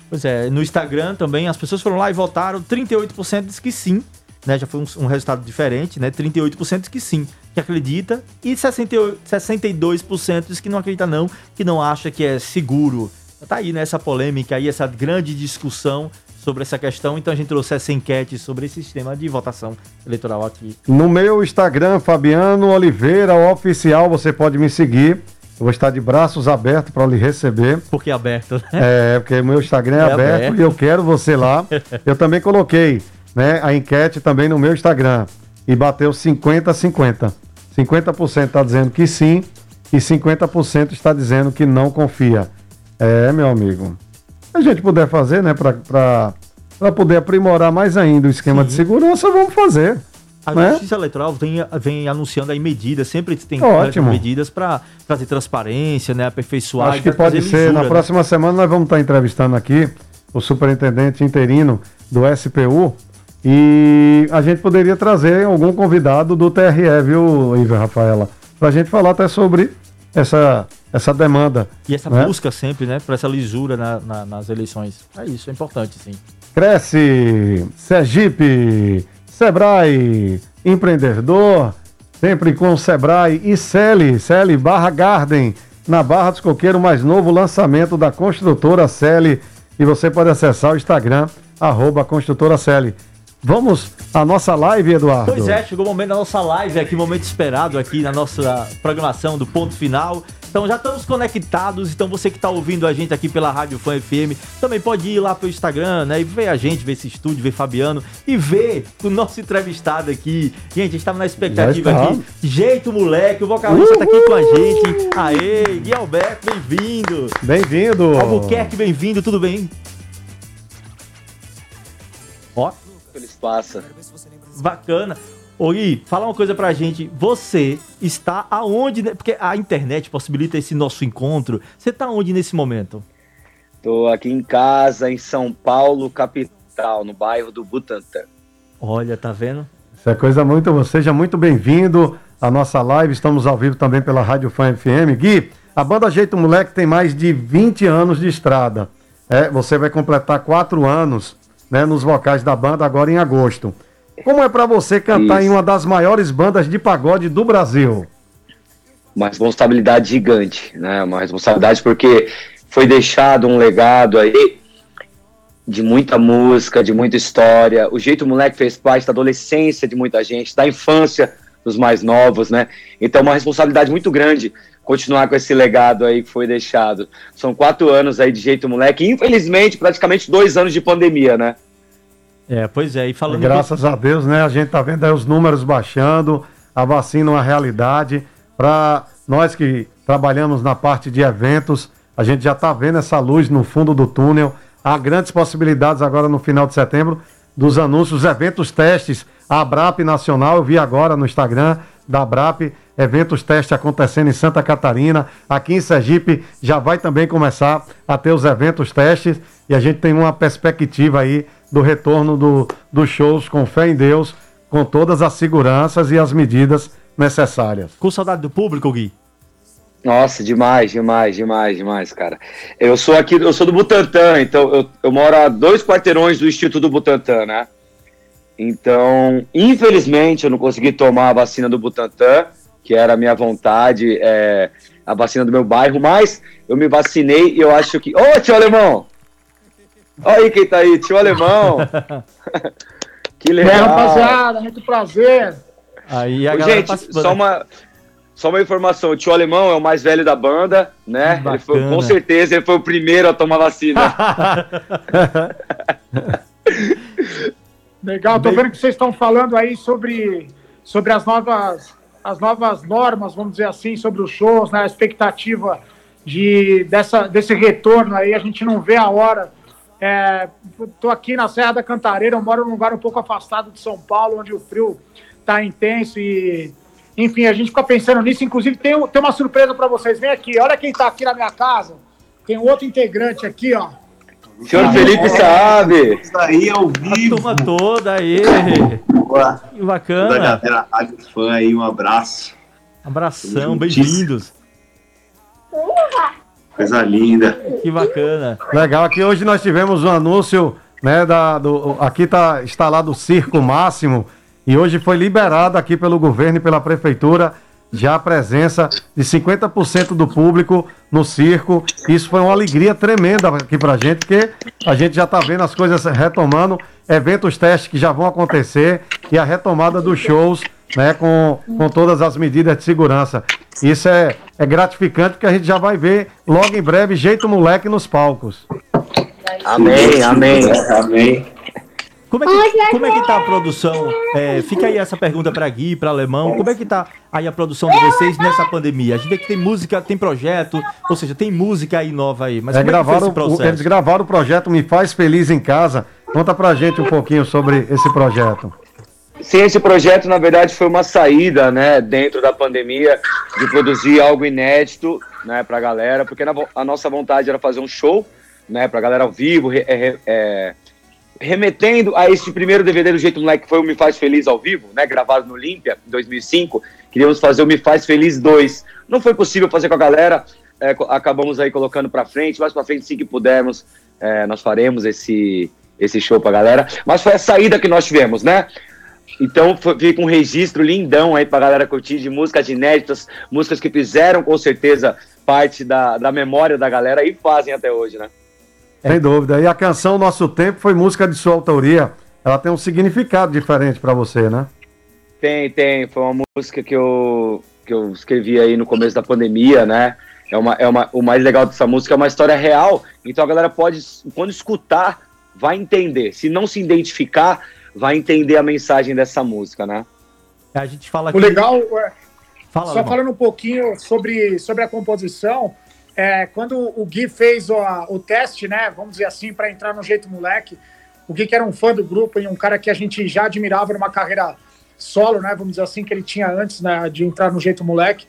Pois é, no Instagram também as pessoas foram lá e votaram, 38% diz que sim, né? Já foi um, um, resultado diferente, né? 38% diz que sim, que acredita, e 68, 62% diz que não acredita não, que não acha que é seguro. Tá aí nessa né, polêmica aí, essa grande discussão sobre essa questão, então a gente trouxe essa enquete sobre esse sistema de votação eleitoral aqui. No meu Instagram, Fabiano Oliveira Oficial, você pode me seguir. Eu vou estar de braços abertos para lhe receber. Por que aberto? Né? É, porque o meu Instagram é, é aberto, aberto, e eu quero você lá. eu também coloquei né, a enquete também no meu Instagram e bateu 50-50. 50% está dizendo que sim e 50% está dizendo que não confia. É, meu amigo. Se a gente puder fazer, né, para poder aprimorar mais ainda o esquema sim. de segurança, vamos fazer. A né? Justiça Eleitoral vem, vem anunciando aí medidas, sempre tem Ótimo. medidas para trazer transparência, né, aperfeiçoar. Acho que pode ser. Na né? próxima semana nós vamos estar entrevistando aqui o superintendente interino do SPU e a gente poderia trazer algum convidado do TRE, viu, Iver Rafaela? Para a gente falar até sobre essa, essa demanda. E essa né? busca sempre, né, para essa lisura na, na, nas eleições. É isso, é importante, sim. Cresce, Sergipe, Sebrae, empreendedor, sempre com Sebrae e Celi, Celi Barra Garden, na Barra dos Coqueiros, mais novo lançamento da construtora Celi. E você pode acessar o Instagram, arroba construtora Celi. Vamos à nossa live, Eduardo. Pois é, chegou o momento da nossa live aqui, momento esperado aqui na nossa programação do ponto final. Então já estamos conectados, então você que está ouvindo a gente aqui pela Rádio Fã FM, também pode ir lá pelo Instagram, né, e ver a gente, ver esse estúdio, ver Fabiano e ver o nosso entrevistado aqui. Gente, a gente estava na expectativa aqui. Jeito moleque, o vocalista está aqui com a gente. Aê, Gui Alberto, bem-vindo. Bem-vindo. Albuquerque, bem-vindo, tudo bem? Feliz passa. Bacana. Oi, fala uma coisa pra gente. Você está aonde? Né? Porque a internet possibilita esse nosso encontro. Você está onde nesse momento? Tô aqui em casa, em São Paulo, capital, no bairro do Butantã. Olha, tá vendo? Isso é coisa muito. Seja muito bem-vindo à nossa live. Estamos ao vivo também pela Rádio Fã FM. Gui, a banda Jeito Moleque tem mais de 20 anos de estrada. É, você vai completar quatro anos né, nos vocais da banda agora em agosto. Como é para você cantar Isso. em uma das maiores bandas de pagode do Brasil? Uma responsabilidade gigante, né? Uma responsabilidade porque foi deixado um legado aí de muita música, de muita história. O Jeito Moleque fez parte da adolescência de muita gente, da infância dos mais novos, né? Então, uma responsabilidade muito grande continuar com esse legado aí que foi deixado. São quatro anos aí de Jeito Moleque, infelizmente, praticamente dois anos de pandemia, né? É, pois é, e falando. Graças a Deus, né? A gente tá vendo aí os números baixando, a vacina é uma realidade. Para nós que trabalhamos na parte de eventos, a gente já tá vendo essa luz no fundo do túnel. Há grandes possibilidades agora no final de setembro dos anúncios, eventos testes. A Abrap Nacional, eu vi agora no Instagram da Abrap, eventos testes acontecendo em Santa Catarina. Aqui em Sergipe já vai também começar a ter os eventos testes e a gente tem uma perspectiva aí do retorno do, dos shows com fé em Deus, com todas as seguranças e as medidas necessárias. Com saudade do público, Gui? Nossa, demais, demais, demais, demais, cara. Eu sou aqui, eu sou do Butantã, então eu, eu moro a dois quarteirões do Instituto do Butantã, né? Então, infelizmente, eu não consegui tomar a vacina do Butantã, que era a minha vontade, é, a vacina do meu bairro, mas eu me vacinei e eu acho que. Ô, oh, tio Alemão! Olha aí quem tá aí, tio Alemão. que legal. É, rapaziada, muito prazer. Aí a galera Gente, só uma, só uma informação, o tio Alemão é o mais velho da banda, né? Ele foi, com certeza ele foi o primeiro a tomar vacina. Legal, tô vendo que vocês estão falando aí sobre, sobre as, novas, as novas normas, vamos dizer assim, sobre os shows, né? A expectativa de, dessa, desse retorno aí, a gente não vê a hora Estou é, aqui na Serra da Cantareira, eu moro num lugar um pouco afastado de São Paulo, onde o frio está intenso e, enfim, a gente fica pensando nisso. Inclusive, tem, tem uma surpresa para vocês. Vem aqui, olha quem está aqui na minha casa. Tem outro integrante aqui, ó. Senhor Felipe Sabe. Isso aí ao vivo. A turma toda aí. Boa. Que Toda a bacana. galera Rádio Fã aí, um abraço. Abração, bem-vindos. Coisa linda. Que bacana. Legal, aqui hoje nós tivemos um anúncio, né, da, do, aqui tá instalado o Circo Máximo e hoje foi liberado aqui pelo governo e pela prefeitura já a presença de 50% do público no circo. Isso foi uma alegria tremenda aqui pra gente, porque a gente já tá vendo as coisas retomando, eventos testes que já vão acontecer e a retomada dos shows, né, com, com todas as medidas de segurança. Isso é, é gratificante porque a gente já vai ver logo em breve jeito moleque nos palcos. Amém, amém. Amém. Como é que, como é que tá a produção? É, fica aí essa pergunta para Gui, para Alemão. Como é que tá aí a produção de vocês nessa pandemia? A gente vê que tem música, tem projeto, ou seja, tem música aí nova aí. Mas É, como é que foi gravaram, esse o- eles gravaram o projeto Me Faz Feliz em Casa. Conta pra gente um pouquinho sobre esse projeto. Sim, esse projeto, na verdade, foi uma saída, né, dentro da pandemia, de produzir algo inédito, né, pra galera, porque na a nossa vontade era fazer um show, né, pra galera ao vivo, é, é, remetendo a esse primeiro DVD do Jeito Moleque, que foi o Me Faz Feliz ao vivo, né, gravado no Olímpia, em 2005, queríamos fazer o Me Faz Feliz 2. Não foi possível fazer com a galera, é, acabamos aí colocando pra frente, mais pra frente, sim que pudermos, é, nós faremos esse, esse show pra galera, mas foi a saída que nós tivemos, né, então fica um registro lindão aí pra galera curtir de músicas inéditas, músicas que fizeram com certeza parte da, da memória da galera e fazem até hoje, né? Sem dúvida. E a canção Nosso Tempo foi música de sua autoria. Ela tem um significado diferente pra você, né? Tem, tem. Foi uma música que eu, que eu escrevi aí no começo da pandemia, né? É uma, é uma, o mais legal dessa música é uma história real. Então a galera pode, quando escutar, vai entender. Se não se identificar, vai entender a mensagem dessa música, né? A gente fala O legal, é, Fala, só Alemão. falando um pouquinho sobre, sobre a composição, é, quando o Gui fez o, o teste, né, vamos dizer assim, para entrar no Jeito Moleque, o Gui que era um fã do grupo e um cara que a gente já admirava numa carreira solo, né, vamos dizer assim, que ele tinha antes né, de entrar no Jeito Moleque,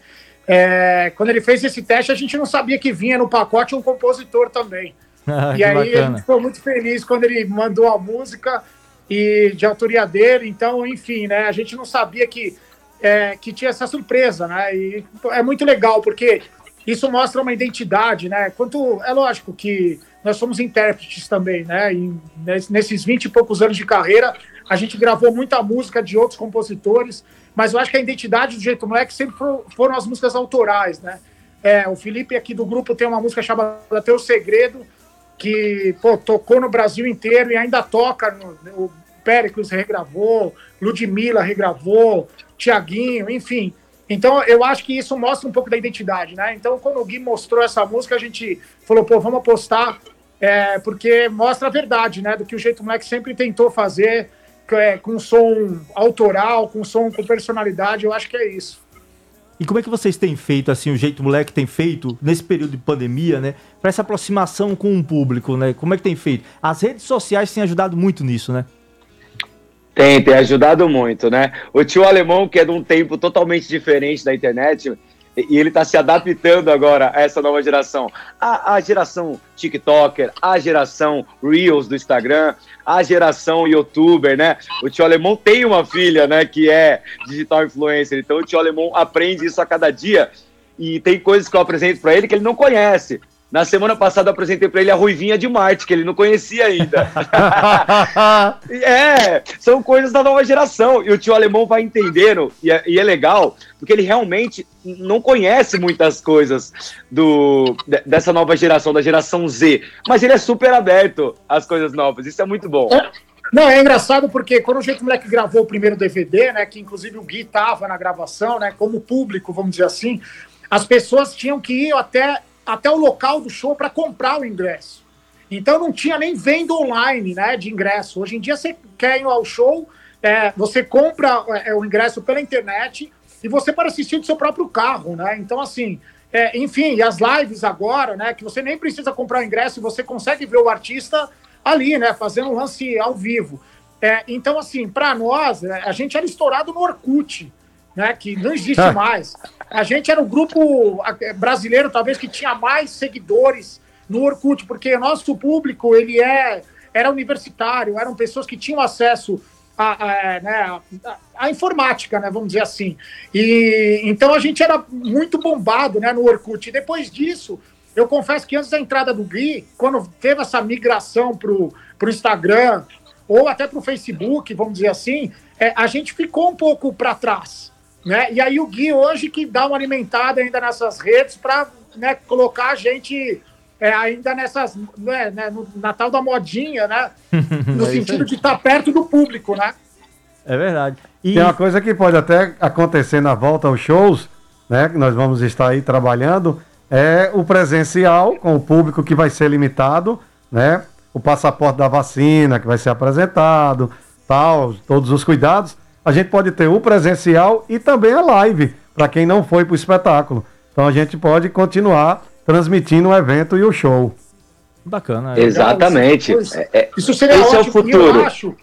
é, quando ele fez esse teste, a gente não sabia que vinha no pacote um compositor também. Ah, e aí a bacana. gente ficou muito feliz quando ele mandou a música e de autoria dele. Então, enfim, né? A gente não sabia que, é, que tinha essa surpresa, né? E é muito legal, porque isso mostra uma identidade, né? Quanto é lógico que nós somos intérpretes também, né? E nes- nesses 20 e poucos anos de carreira, a gente gravou muita música de outros compositores, mas eu acho que a identidade do Jeito Moleque sempre for- foram as músicas autorais, né? É, o Felipe aqui do grupo tem uma música chamada Teu Segredo, que pô, tocou no Brasil inteiro e ainda toca. No, o Péricles regravou, Ludmilla regravou, Tiaguinho, enfim. Então eu acho que isso mostra um pouco da identidade, né? Então quando o Gui mostrou essa música, a gente falou, pô, vamos apostar, é, porque mostra a verdade, né? Do que o Jeito Moleque sempre tentou fazer, é, com som autoral, com som com personalidade, eu acho que é isso. E como é que vocês têm feito, assim, o jeito moleque tem feito, nesse período de pandemia, né? Pra essa aproximação com o público, né? Como é que tem feito? As redes sociais têm ajudado muito nisso, né? Tem, tem ajudado muito, né? O tio alemão, que é de um tempo totalmente diferente da internet, e ele tá se adaptando agora a essa nova geração. A, a geração TikToker, a geração Reels do Instagram, a geração YouTuber, né? O tio alemão tem uma filha, né, que é digital influencer, então o tio alemão aprende isso a cada dia. E tem coisas que eu apresento para ele que ele não conhece. Na semana passada eu apresentei para ele a Ruivinha de Marte, que ele não conhecia ainda. É, são coisas da nova geração. E o tio alemão vai entendendo, e é, e é legal, porque ele realmente não conhece muitas coisas do, de- dessa nova geração, da geração Z. Mas ele é super aberto às coisas novas. Isso é muito bom. Não, é engraçado porque quando o Jeito Moleque gravou o primeiro DVD, né, que inclusive o Gui tava na gravação, né, como público, vamos dizer assim, as pessoas tinham que ir até, até o local do show para comprar o ingresso. Então não tinha nem venda online, né, de ingresso. Hoje em dia você quer ir ao show, é, você compra é, o ingresso pela internet e você pode assistir do seu próprio carro, né? Então assim, é, enfim, e as lives agora, né, que você nem precisa comprar o ingresso e você consegue ver o artista ali, né, fazendo um lance ao vivo. É, então, assim, para nós, né, a gente era estourado no Orkut, né, que não existe mais. A gente era o grupo a- brasileiro, talvez, que tinha mais seguidores no Orkut, porque nosso público ele é era universitário, eram pessoas que tinham acesso a, a, né, informática, né, vamos dizer assim. E então a gente era muito bombado, né, no Orkut. E depois disso, eu confesso que antes da entrada do Gui, quando teve essa migração para o Instagram ou até para o Facebook, vamos dizer assim, é, a gente ficou um pouco para trás. Né? E aí o Gui hoje que dá uma alimentada ainda nessas redes para né, colocar a gente é, ainda nessas, né, né, no Natal da modinha, né? No É sentido de estar perto do público, né? É verdade. E Tem uma coisa que pode até acontecer na volta aos shows, né? Que nós vamos estar aí trabalhando, é o presencial com o público que vai ser limitado, né? O passaporte da vacina que vai ser apresentado, tal, todos os cuidados. A gente pode ter o presencial e também a live, para quem não foi para o espetáculo. Então a gente pode continuar transmitindo o evento e o show. bacana. Exatamente. Isso, É- é- Isso seria esse é o ótimo. E futuro. eu acho,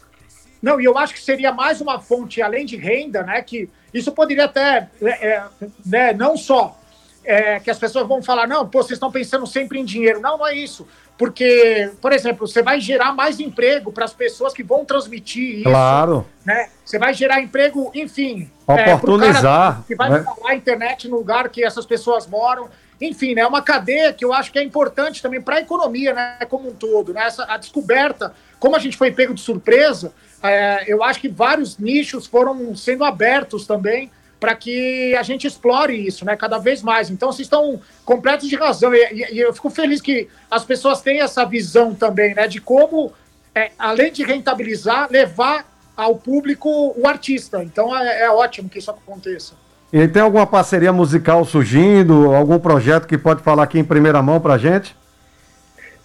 não, e eu acho que seria mais uma fonte, além de renda, né? Que isso poderia até, é, é, né, não só é, que as pessoas vão falar, não, pô, vocês estão pensando sempre em dinheiro. Não, não é isso. Porque, por exemplo, você vai gerar mais emprego para as pessoas que vão transmitir isso. Claro. Né? Você vai gerar emprego, enfim. é, Oportunizar, cara que vai né? falar a internet no lugar que essas pessoas moram. Enfim, né, é uma cadeia que eu acho que é importante também para a economia, né, como um todo, né, essa, a descoberta, como a gente foi pego de surpresa, é, eu acho que vários nichos foram sendo abertos também para que a gente explore isso, né, cada vez mais. Então, vocês estão completos de razão e, e- e eu fico feliz que as pessoas têm essa visão também, né, de como, é, além de rentabilizar, levar ao público o artista. Então, é, é ótimo que isso aconteça. E tem alguma parceria musical surgindo, algum projeto que pode falar aqui em primeira mão pra gente?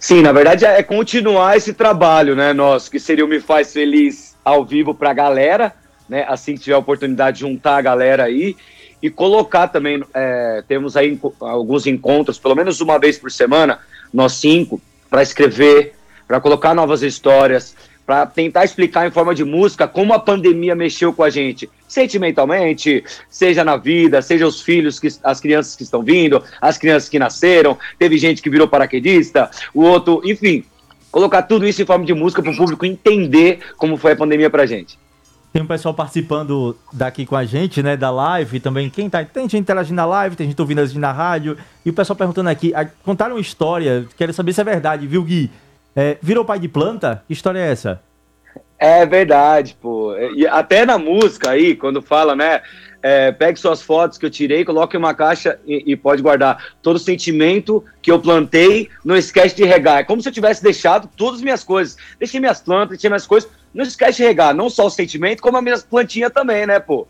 Sim, na verdade é continuar esse trabalho, né, nosso, que seria o Me Faz Feliz ao vivo pra galera, né, assim que tiver a oportunidade de juntar a galera aí e colocar também, é, temos aí alguns encontros, pelo menos uma vez por semana, nós cinco, para escrever, para colocar novas histórias, para tentar explicar em forma de música como a pandemia mexeu com a gente, sentimentalmente, seja na vida, seja os filhos, que, as crianças que estão vindo, as crianças que nasceram, teve gente que virou paraquedista, o outro, enfim, colocar tudo isso em forma de música para o público entender como foi a pandemia pra gente. Tem um pessoal participando daqui com a gente, né, da live também. Quem tá, tem gente interagindo na live, tem gente ouvindo a gente na rádio. E o pessoal perguntando aqui, a- contaram uma história, quero saber se é verdade, viu, Gui? É, virou pai de planta? Que história é essa? É verdade, pô. E até na música aí, quando fala, né? é, pegue suas fotos que eu tirei, coloque em uma caixa e, e pode guardar todo sentimento que eu plantei, não esquece de regar. É como se eu tivesse deixado todas as minhas coisas. Deixei minhas plantas, deixei minhas coisas. Não esquece de regar, não só o sentimento, como as minhas plantinhas também, né, pô?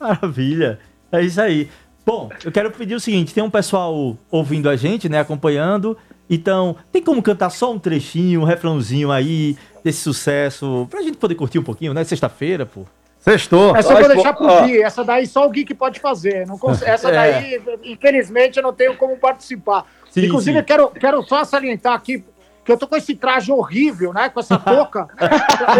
Maravilha. É isso aí. Bom, eu quero pedir o seguinte: tem um pessoal ouvindo a gente, né? Acompanhando. Então, tem como cantar só um trechinho, um refrãozinho aí desse sucesso, pra gente poder curtir um pouquinho, né? Sexta-feira, pô. Sextou. Essa eu vou deixar pro ó. Gui. Essa daí só o Gui que pode fazer. Não cons- Essa É. daí, infelizmente, eu não tenho como participar. Sim, Inclusive, sim. eu quero, quero só salientar aqui que eu tô com esse traje horrível, né? Com essa touca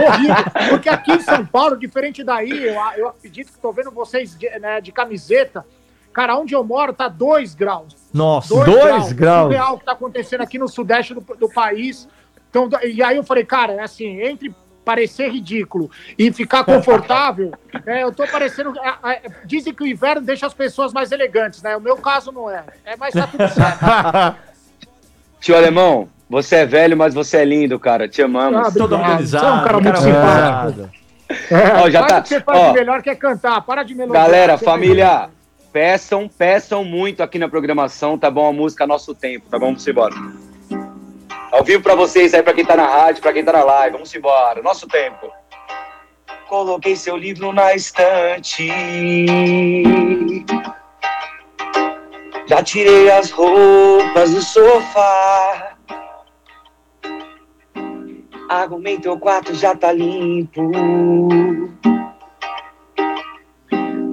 horrível. Porque aqui em São Paulo, diferente daí, eu, eu acredito que tô vendo vocês de, né, de camiseta. Cara, onde eu moro tá 2 graus. Nossa, Dois graus. Surreal o que tá acontecendo aqui no sudeste do, do país. Então, e aí eu falei, cara, é assim, entre parecer ridículo e ficar confortável, é, eu tô parecendo. é, é, dizem que o inverno deixa as pessoas mais elegantes, né? O meu caso não é. É, mas tá tudo certo. Tio Alemão, você é velho, mas você é lindo, cara. Te amamos. Ah, todo organizado. Você é um cara muito organizado. É, Ó, já tá- o que você faz ó. melhor que é cantar. Para de melodia. Galera, Você família, peçam, peçam muito aqui na programação, tá bom? A música Nosso Tempo, tá bom? Vamos embora. Ao vivo pra vocês aí, pra quem tá na rádio, pra quem tá na live, vamos embora. Nosso Tempo. Coloquei seu livro na estante. Já tirei as roupas do sofá. Arrumei teu quarto, já tá limpo.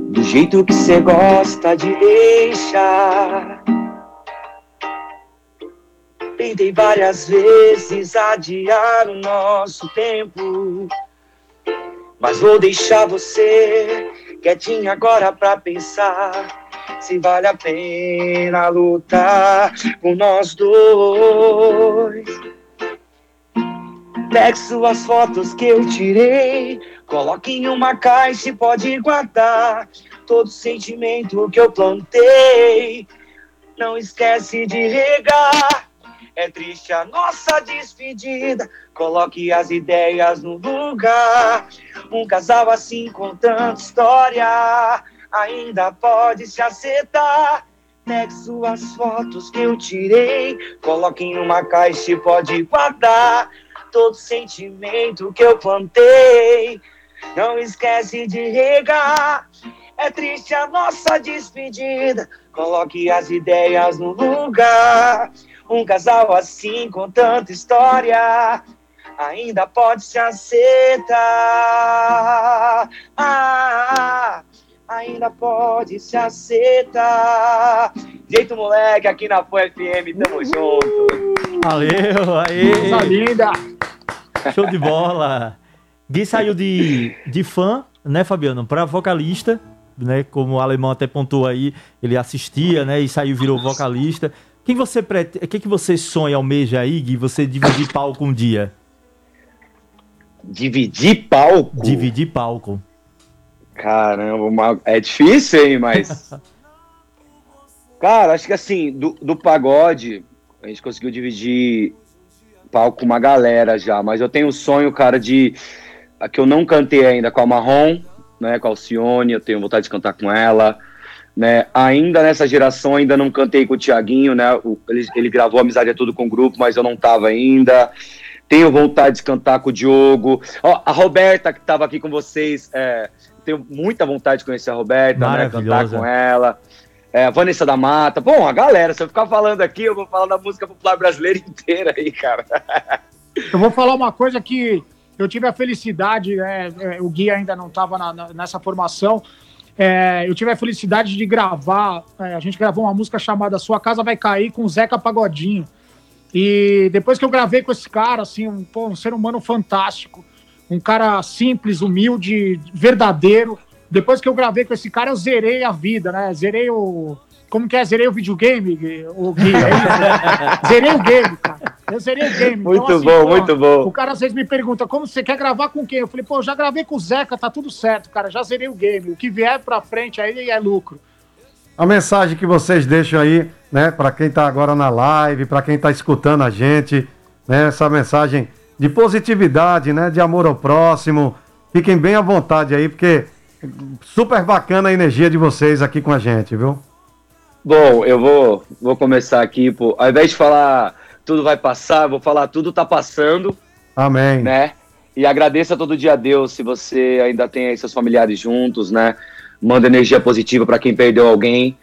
Do jeito que você gosta de deixar. Tentei várias vezes adiar o nosso tempo. Mas vou deixar você quietinha agora pra pensar. se vale a pena lutar por nós dois. Pegue suas fotos que eu tirei, coloque em uma caixa e pode guardar todo sentimento que eu plantei. Não esquece de regar. É triste a nossa despedida. Coloque as ideias no lugar. Um casal assim com tanta história ainda pode se acertar. Pegue suas fotos que eu tirei, coloque em uma caixa e pode guardar todo sentimento que eu plantei. Não esquece de regar. É triste a nossa despedida. Coloque as ideias no lugar. Um casal assim com tanta história ainda pode se acertar. Ah, ainda pode se acertar. Jeito moleque aqui na FUN FM, tamo junto. Valeu, aí. Coisa linda. Show de bola. Gui saiu de, de fã, né, Fabiano, para vocalista, né? Como o alemão até pontuou aí, ele assistia, né? E saiu virou vocalista. Quem você prete... que que você sonha almeja aí, Gui? Você dividir palco um dia? Dividir palco? Dividir palco. Caramba, uma- é difícil, hein, mas. Cara, acho que assim, do, do pagode, a gente conseguiu dividir palco com uma galera já, mas eu tenho o sonho, cara, de. a que eu não cantei ainda com a Marrom, né? Com a Alcione, eu tenho vontade de cantar com ela. Né, ainda nessa geração, ainda não cantei com o Tiaguinho, né? o- ele, ele gravou Amizade é Tudo com o grupo, mas eu não tava ainda. Tenho vontade de cantar com o Diogo. Ó, a Roberta, que tava aqui com vocês, é, tenho muita vontade de conhecer a Roberta, né? Cantar com ela. É, Vanessa da Mata. Bom, a galera, se eu ficar falando aqui, eu vou falar da música popular brasileira inteira aí, cara. Eu vou falar uma coisa que eu tive a felicidade, né, é, o Gui ainda não estava nessa formação, é, eu tive a felicidade de gravar, é, a gente gravou uma música chamada Sua Casa Vai Cair com o Zeca Pagodinho. E depois que eu gravei com esse cara, assim, um, pô, um ser humano fantástico, um cara simples, humilde, verdadeiro. Depois que eu gravei com esse cara, eu zerei a vida, né? Zerei o. Como que é? Zerei o videogame, Gui? o Gui? É zerei o game, cara. Eu zerei o game. Muito Então, assim, bom, pô, muito bom. O cara às vezes me pergunta, como você quer gravar com quem? Eu falei, pô, eu já gravei com o Zeca, tá tudo certo, cara. Já zerei o game. O que vier pra frente aí é lucro. A mensagem que vocês deixam aí, né, para quem tá agora na live, para quem tá escutando a gente, né, essa mensagem de positividade, né, de amor ao próximo. Fiquem bem à vontade aí, porque super bacana a energia de vocês aqui com a gente, viu? Bom, eu vou, vou começar aqui, pô. Ao invés de falar tudo vai passar, vou falar tudo tá passando, Amém. né? E agradeça todo dia a Deus se você ainda tem aí seus familiares juntos, né? Manda energia positiva para quem perdeu alguém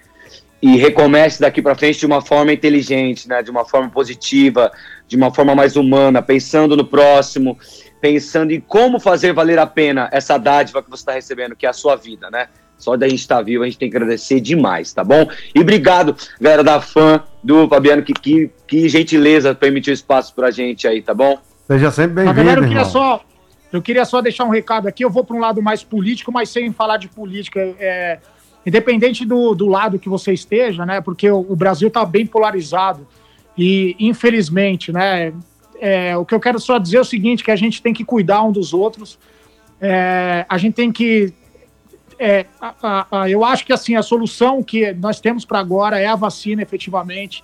e recomece daqui para frente de uma forma inteligente, né? De uma forma positiva, de uma forma mais humana, pensando no próximo, pensando em como fazer valer a pena essa dádiva que você está recebendo, que é a sua vida, né? Só da gente estar vivo, a gente tem que agradecer demais, tá bom? E obrigado, galera da fã do Fabiano, que, que, que gentileza permitiu espaço pra gente aí, tá bom? Seja sempre bem-vindo, galera, eu queria irmão. só. Eu queria só deixar um recado aqui. Eu vou para um lado mais político, mas sem falar de política. É, independente do, do lado que você esteja, né? Porque o, o Brasil está bem polarizado. E, infelizmente, né? é, o que eu quero só dizer é o seguinte: que a gente tem que cuidar um dos outros. É, a gente tem que. é, a- a- a- eu acho que assim a solução que nós temos para agora é a vacina, efetivamente,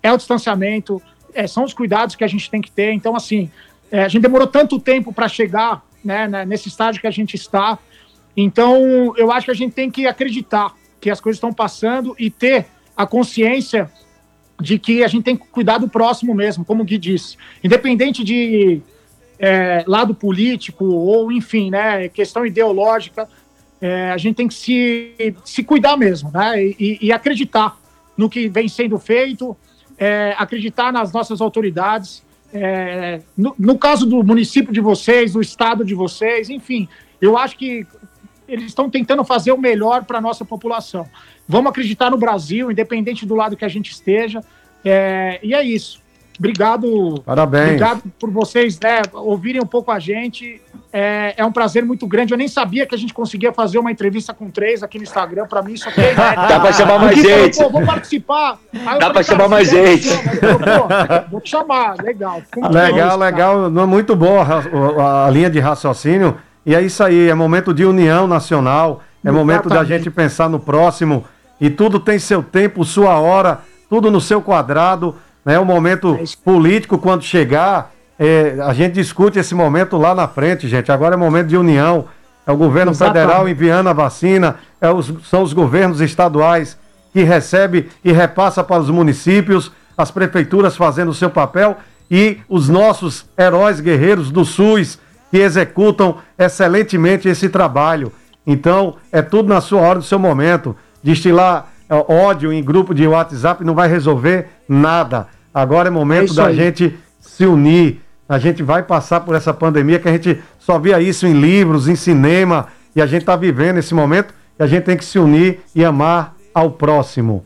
é o distanciamento, é, são os cuidados que a gente tem que ter. Então, assim, é, a gente demorou tanto tempo para chegar né, né, nesse estágio que a gente está. Então, eu acho que a gente tem que acreditar que as coisas estão passando e ter a consciência de que a gente tem que cuidar do próximo mesmo, como o Gui disse. Independente de é, lado político ou, enfim, né, questão ideológica, é, a gente tem que se, se cuidar mesmo, né, e, e acreditar no que vem sendo feito, é, acreditar nas nossas autoridades. É, no, no caso do município de vocês, do estado de vocês, enfim, eu acho que eles estão tentando fazer o melhor para a nossa população. Vamos acreditar no Brasil, independente do lado que a gente esteja. É, e é isso. Obrigado. Parabéns. Obrigado por vocês né, ouvirem um pouco a gente. É, é um prazer muito grande. Eu nem sabia que a gente conseguia fazer uma entrevista com três aqui no Instagram. Pra mim, isso aqui é. Dá pra chamar mais falou, gente. Pô, vou participar. Aí Dá pra chamar mais der, gente. falou, Vou te chamar, legal. Legal, cara. legal. Não é Muito boa a, a linha de raciocínio. E é isso aí, é momento de união nacional, é momento da Exatamente. gente pensar no próximo. E tudo tem seu tempo, sua hora, tudo no seu quadrado. É o momento político, quando chegar, é, a gente discute esse momento lá na frente, gente. Agora é momento de união. É o governo Exatamente. federal enviando a vacina, é os- são os governos estaduais que recebe e repassa para os municípios, as prefeituras fazendo o seu papel e os nossos heróis guerreiros do SUS que executam excelentemente esse trabalho. Então, é tudo na sua hora, no seu momento. Destilar é, ódio em grupo de WhatsApp não vai resolver nada. Agora é É momento isso da aí. gente se unir. A gente vai passar por essa pandemia que a gente só via isso em livros, em cinema, e a gente está vivendo esse momento e a gente tem que se unir e amar ao próximo.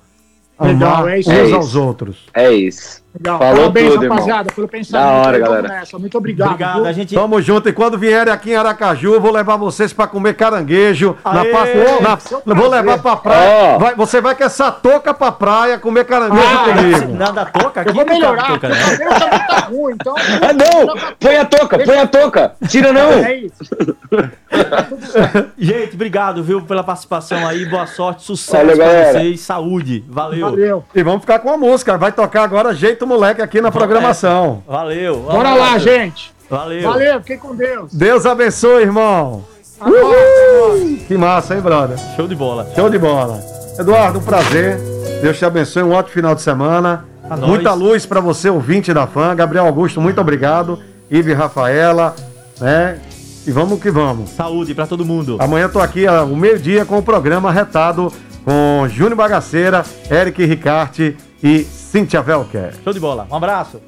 Legal, amar é isso uns aí. aos outros. É isso. Legal. Falou Parabéns, tudo, irmão. rapaziada, pelo pensamento. Da hora, galera. nessa. Muito obrigado. Obrigado, a gente. Tamo junto. E quando vierem aqui em Aracaju, eu vou levar vocês pra comer caranguejo. Na Aê! na- Seu vou prazer. levar pra praia. Ó. Vai- você vai com essa touca pra praia comer caranguejo Ah, comigo. Nada toca aqui. Eu vou não cabe melhorar. touca, O né? tá ruim, então. Ah, não! Põe a touca, põe a touca! Tira não! É isso. Gente, obrigado, viu, pela participação aí. Boa sorte, sucesso Valeu, pra galera. vocês. Saúde. Valeu. Valeu. E vamos ficar com a música. Vai tocar agora Jeito Moleque aqui na programação. Valeu. Bora lá, gente. Valeu. Valeu, fiquem com Deus. Deus abençoe, irmão. Abraço. Que massa, hein, brother? Show de bola. Show de bola. Eduardo, um prazer. Deus te abençoe. Um ótimo final de semana. A nós. Muita luz pra você, ouvinte da fã. Gabriel Augusto, muito obrigado. Ive Rafaela, né? E vamos que vamos. Saúde pra todo mundo. Amanhã eu tô aqui ao meio-dia com o programa retado com Júnior Bagaceira, Eric Ricarte e Cíntia Velker. Show de bola. Um abraço.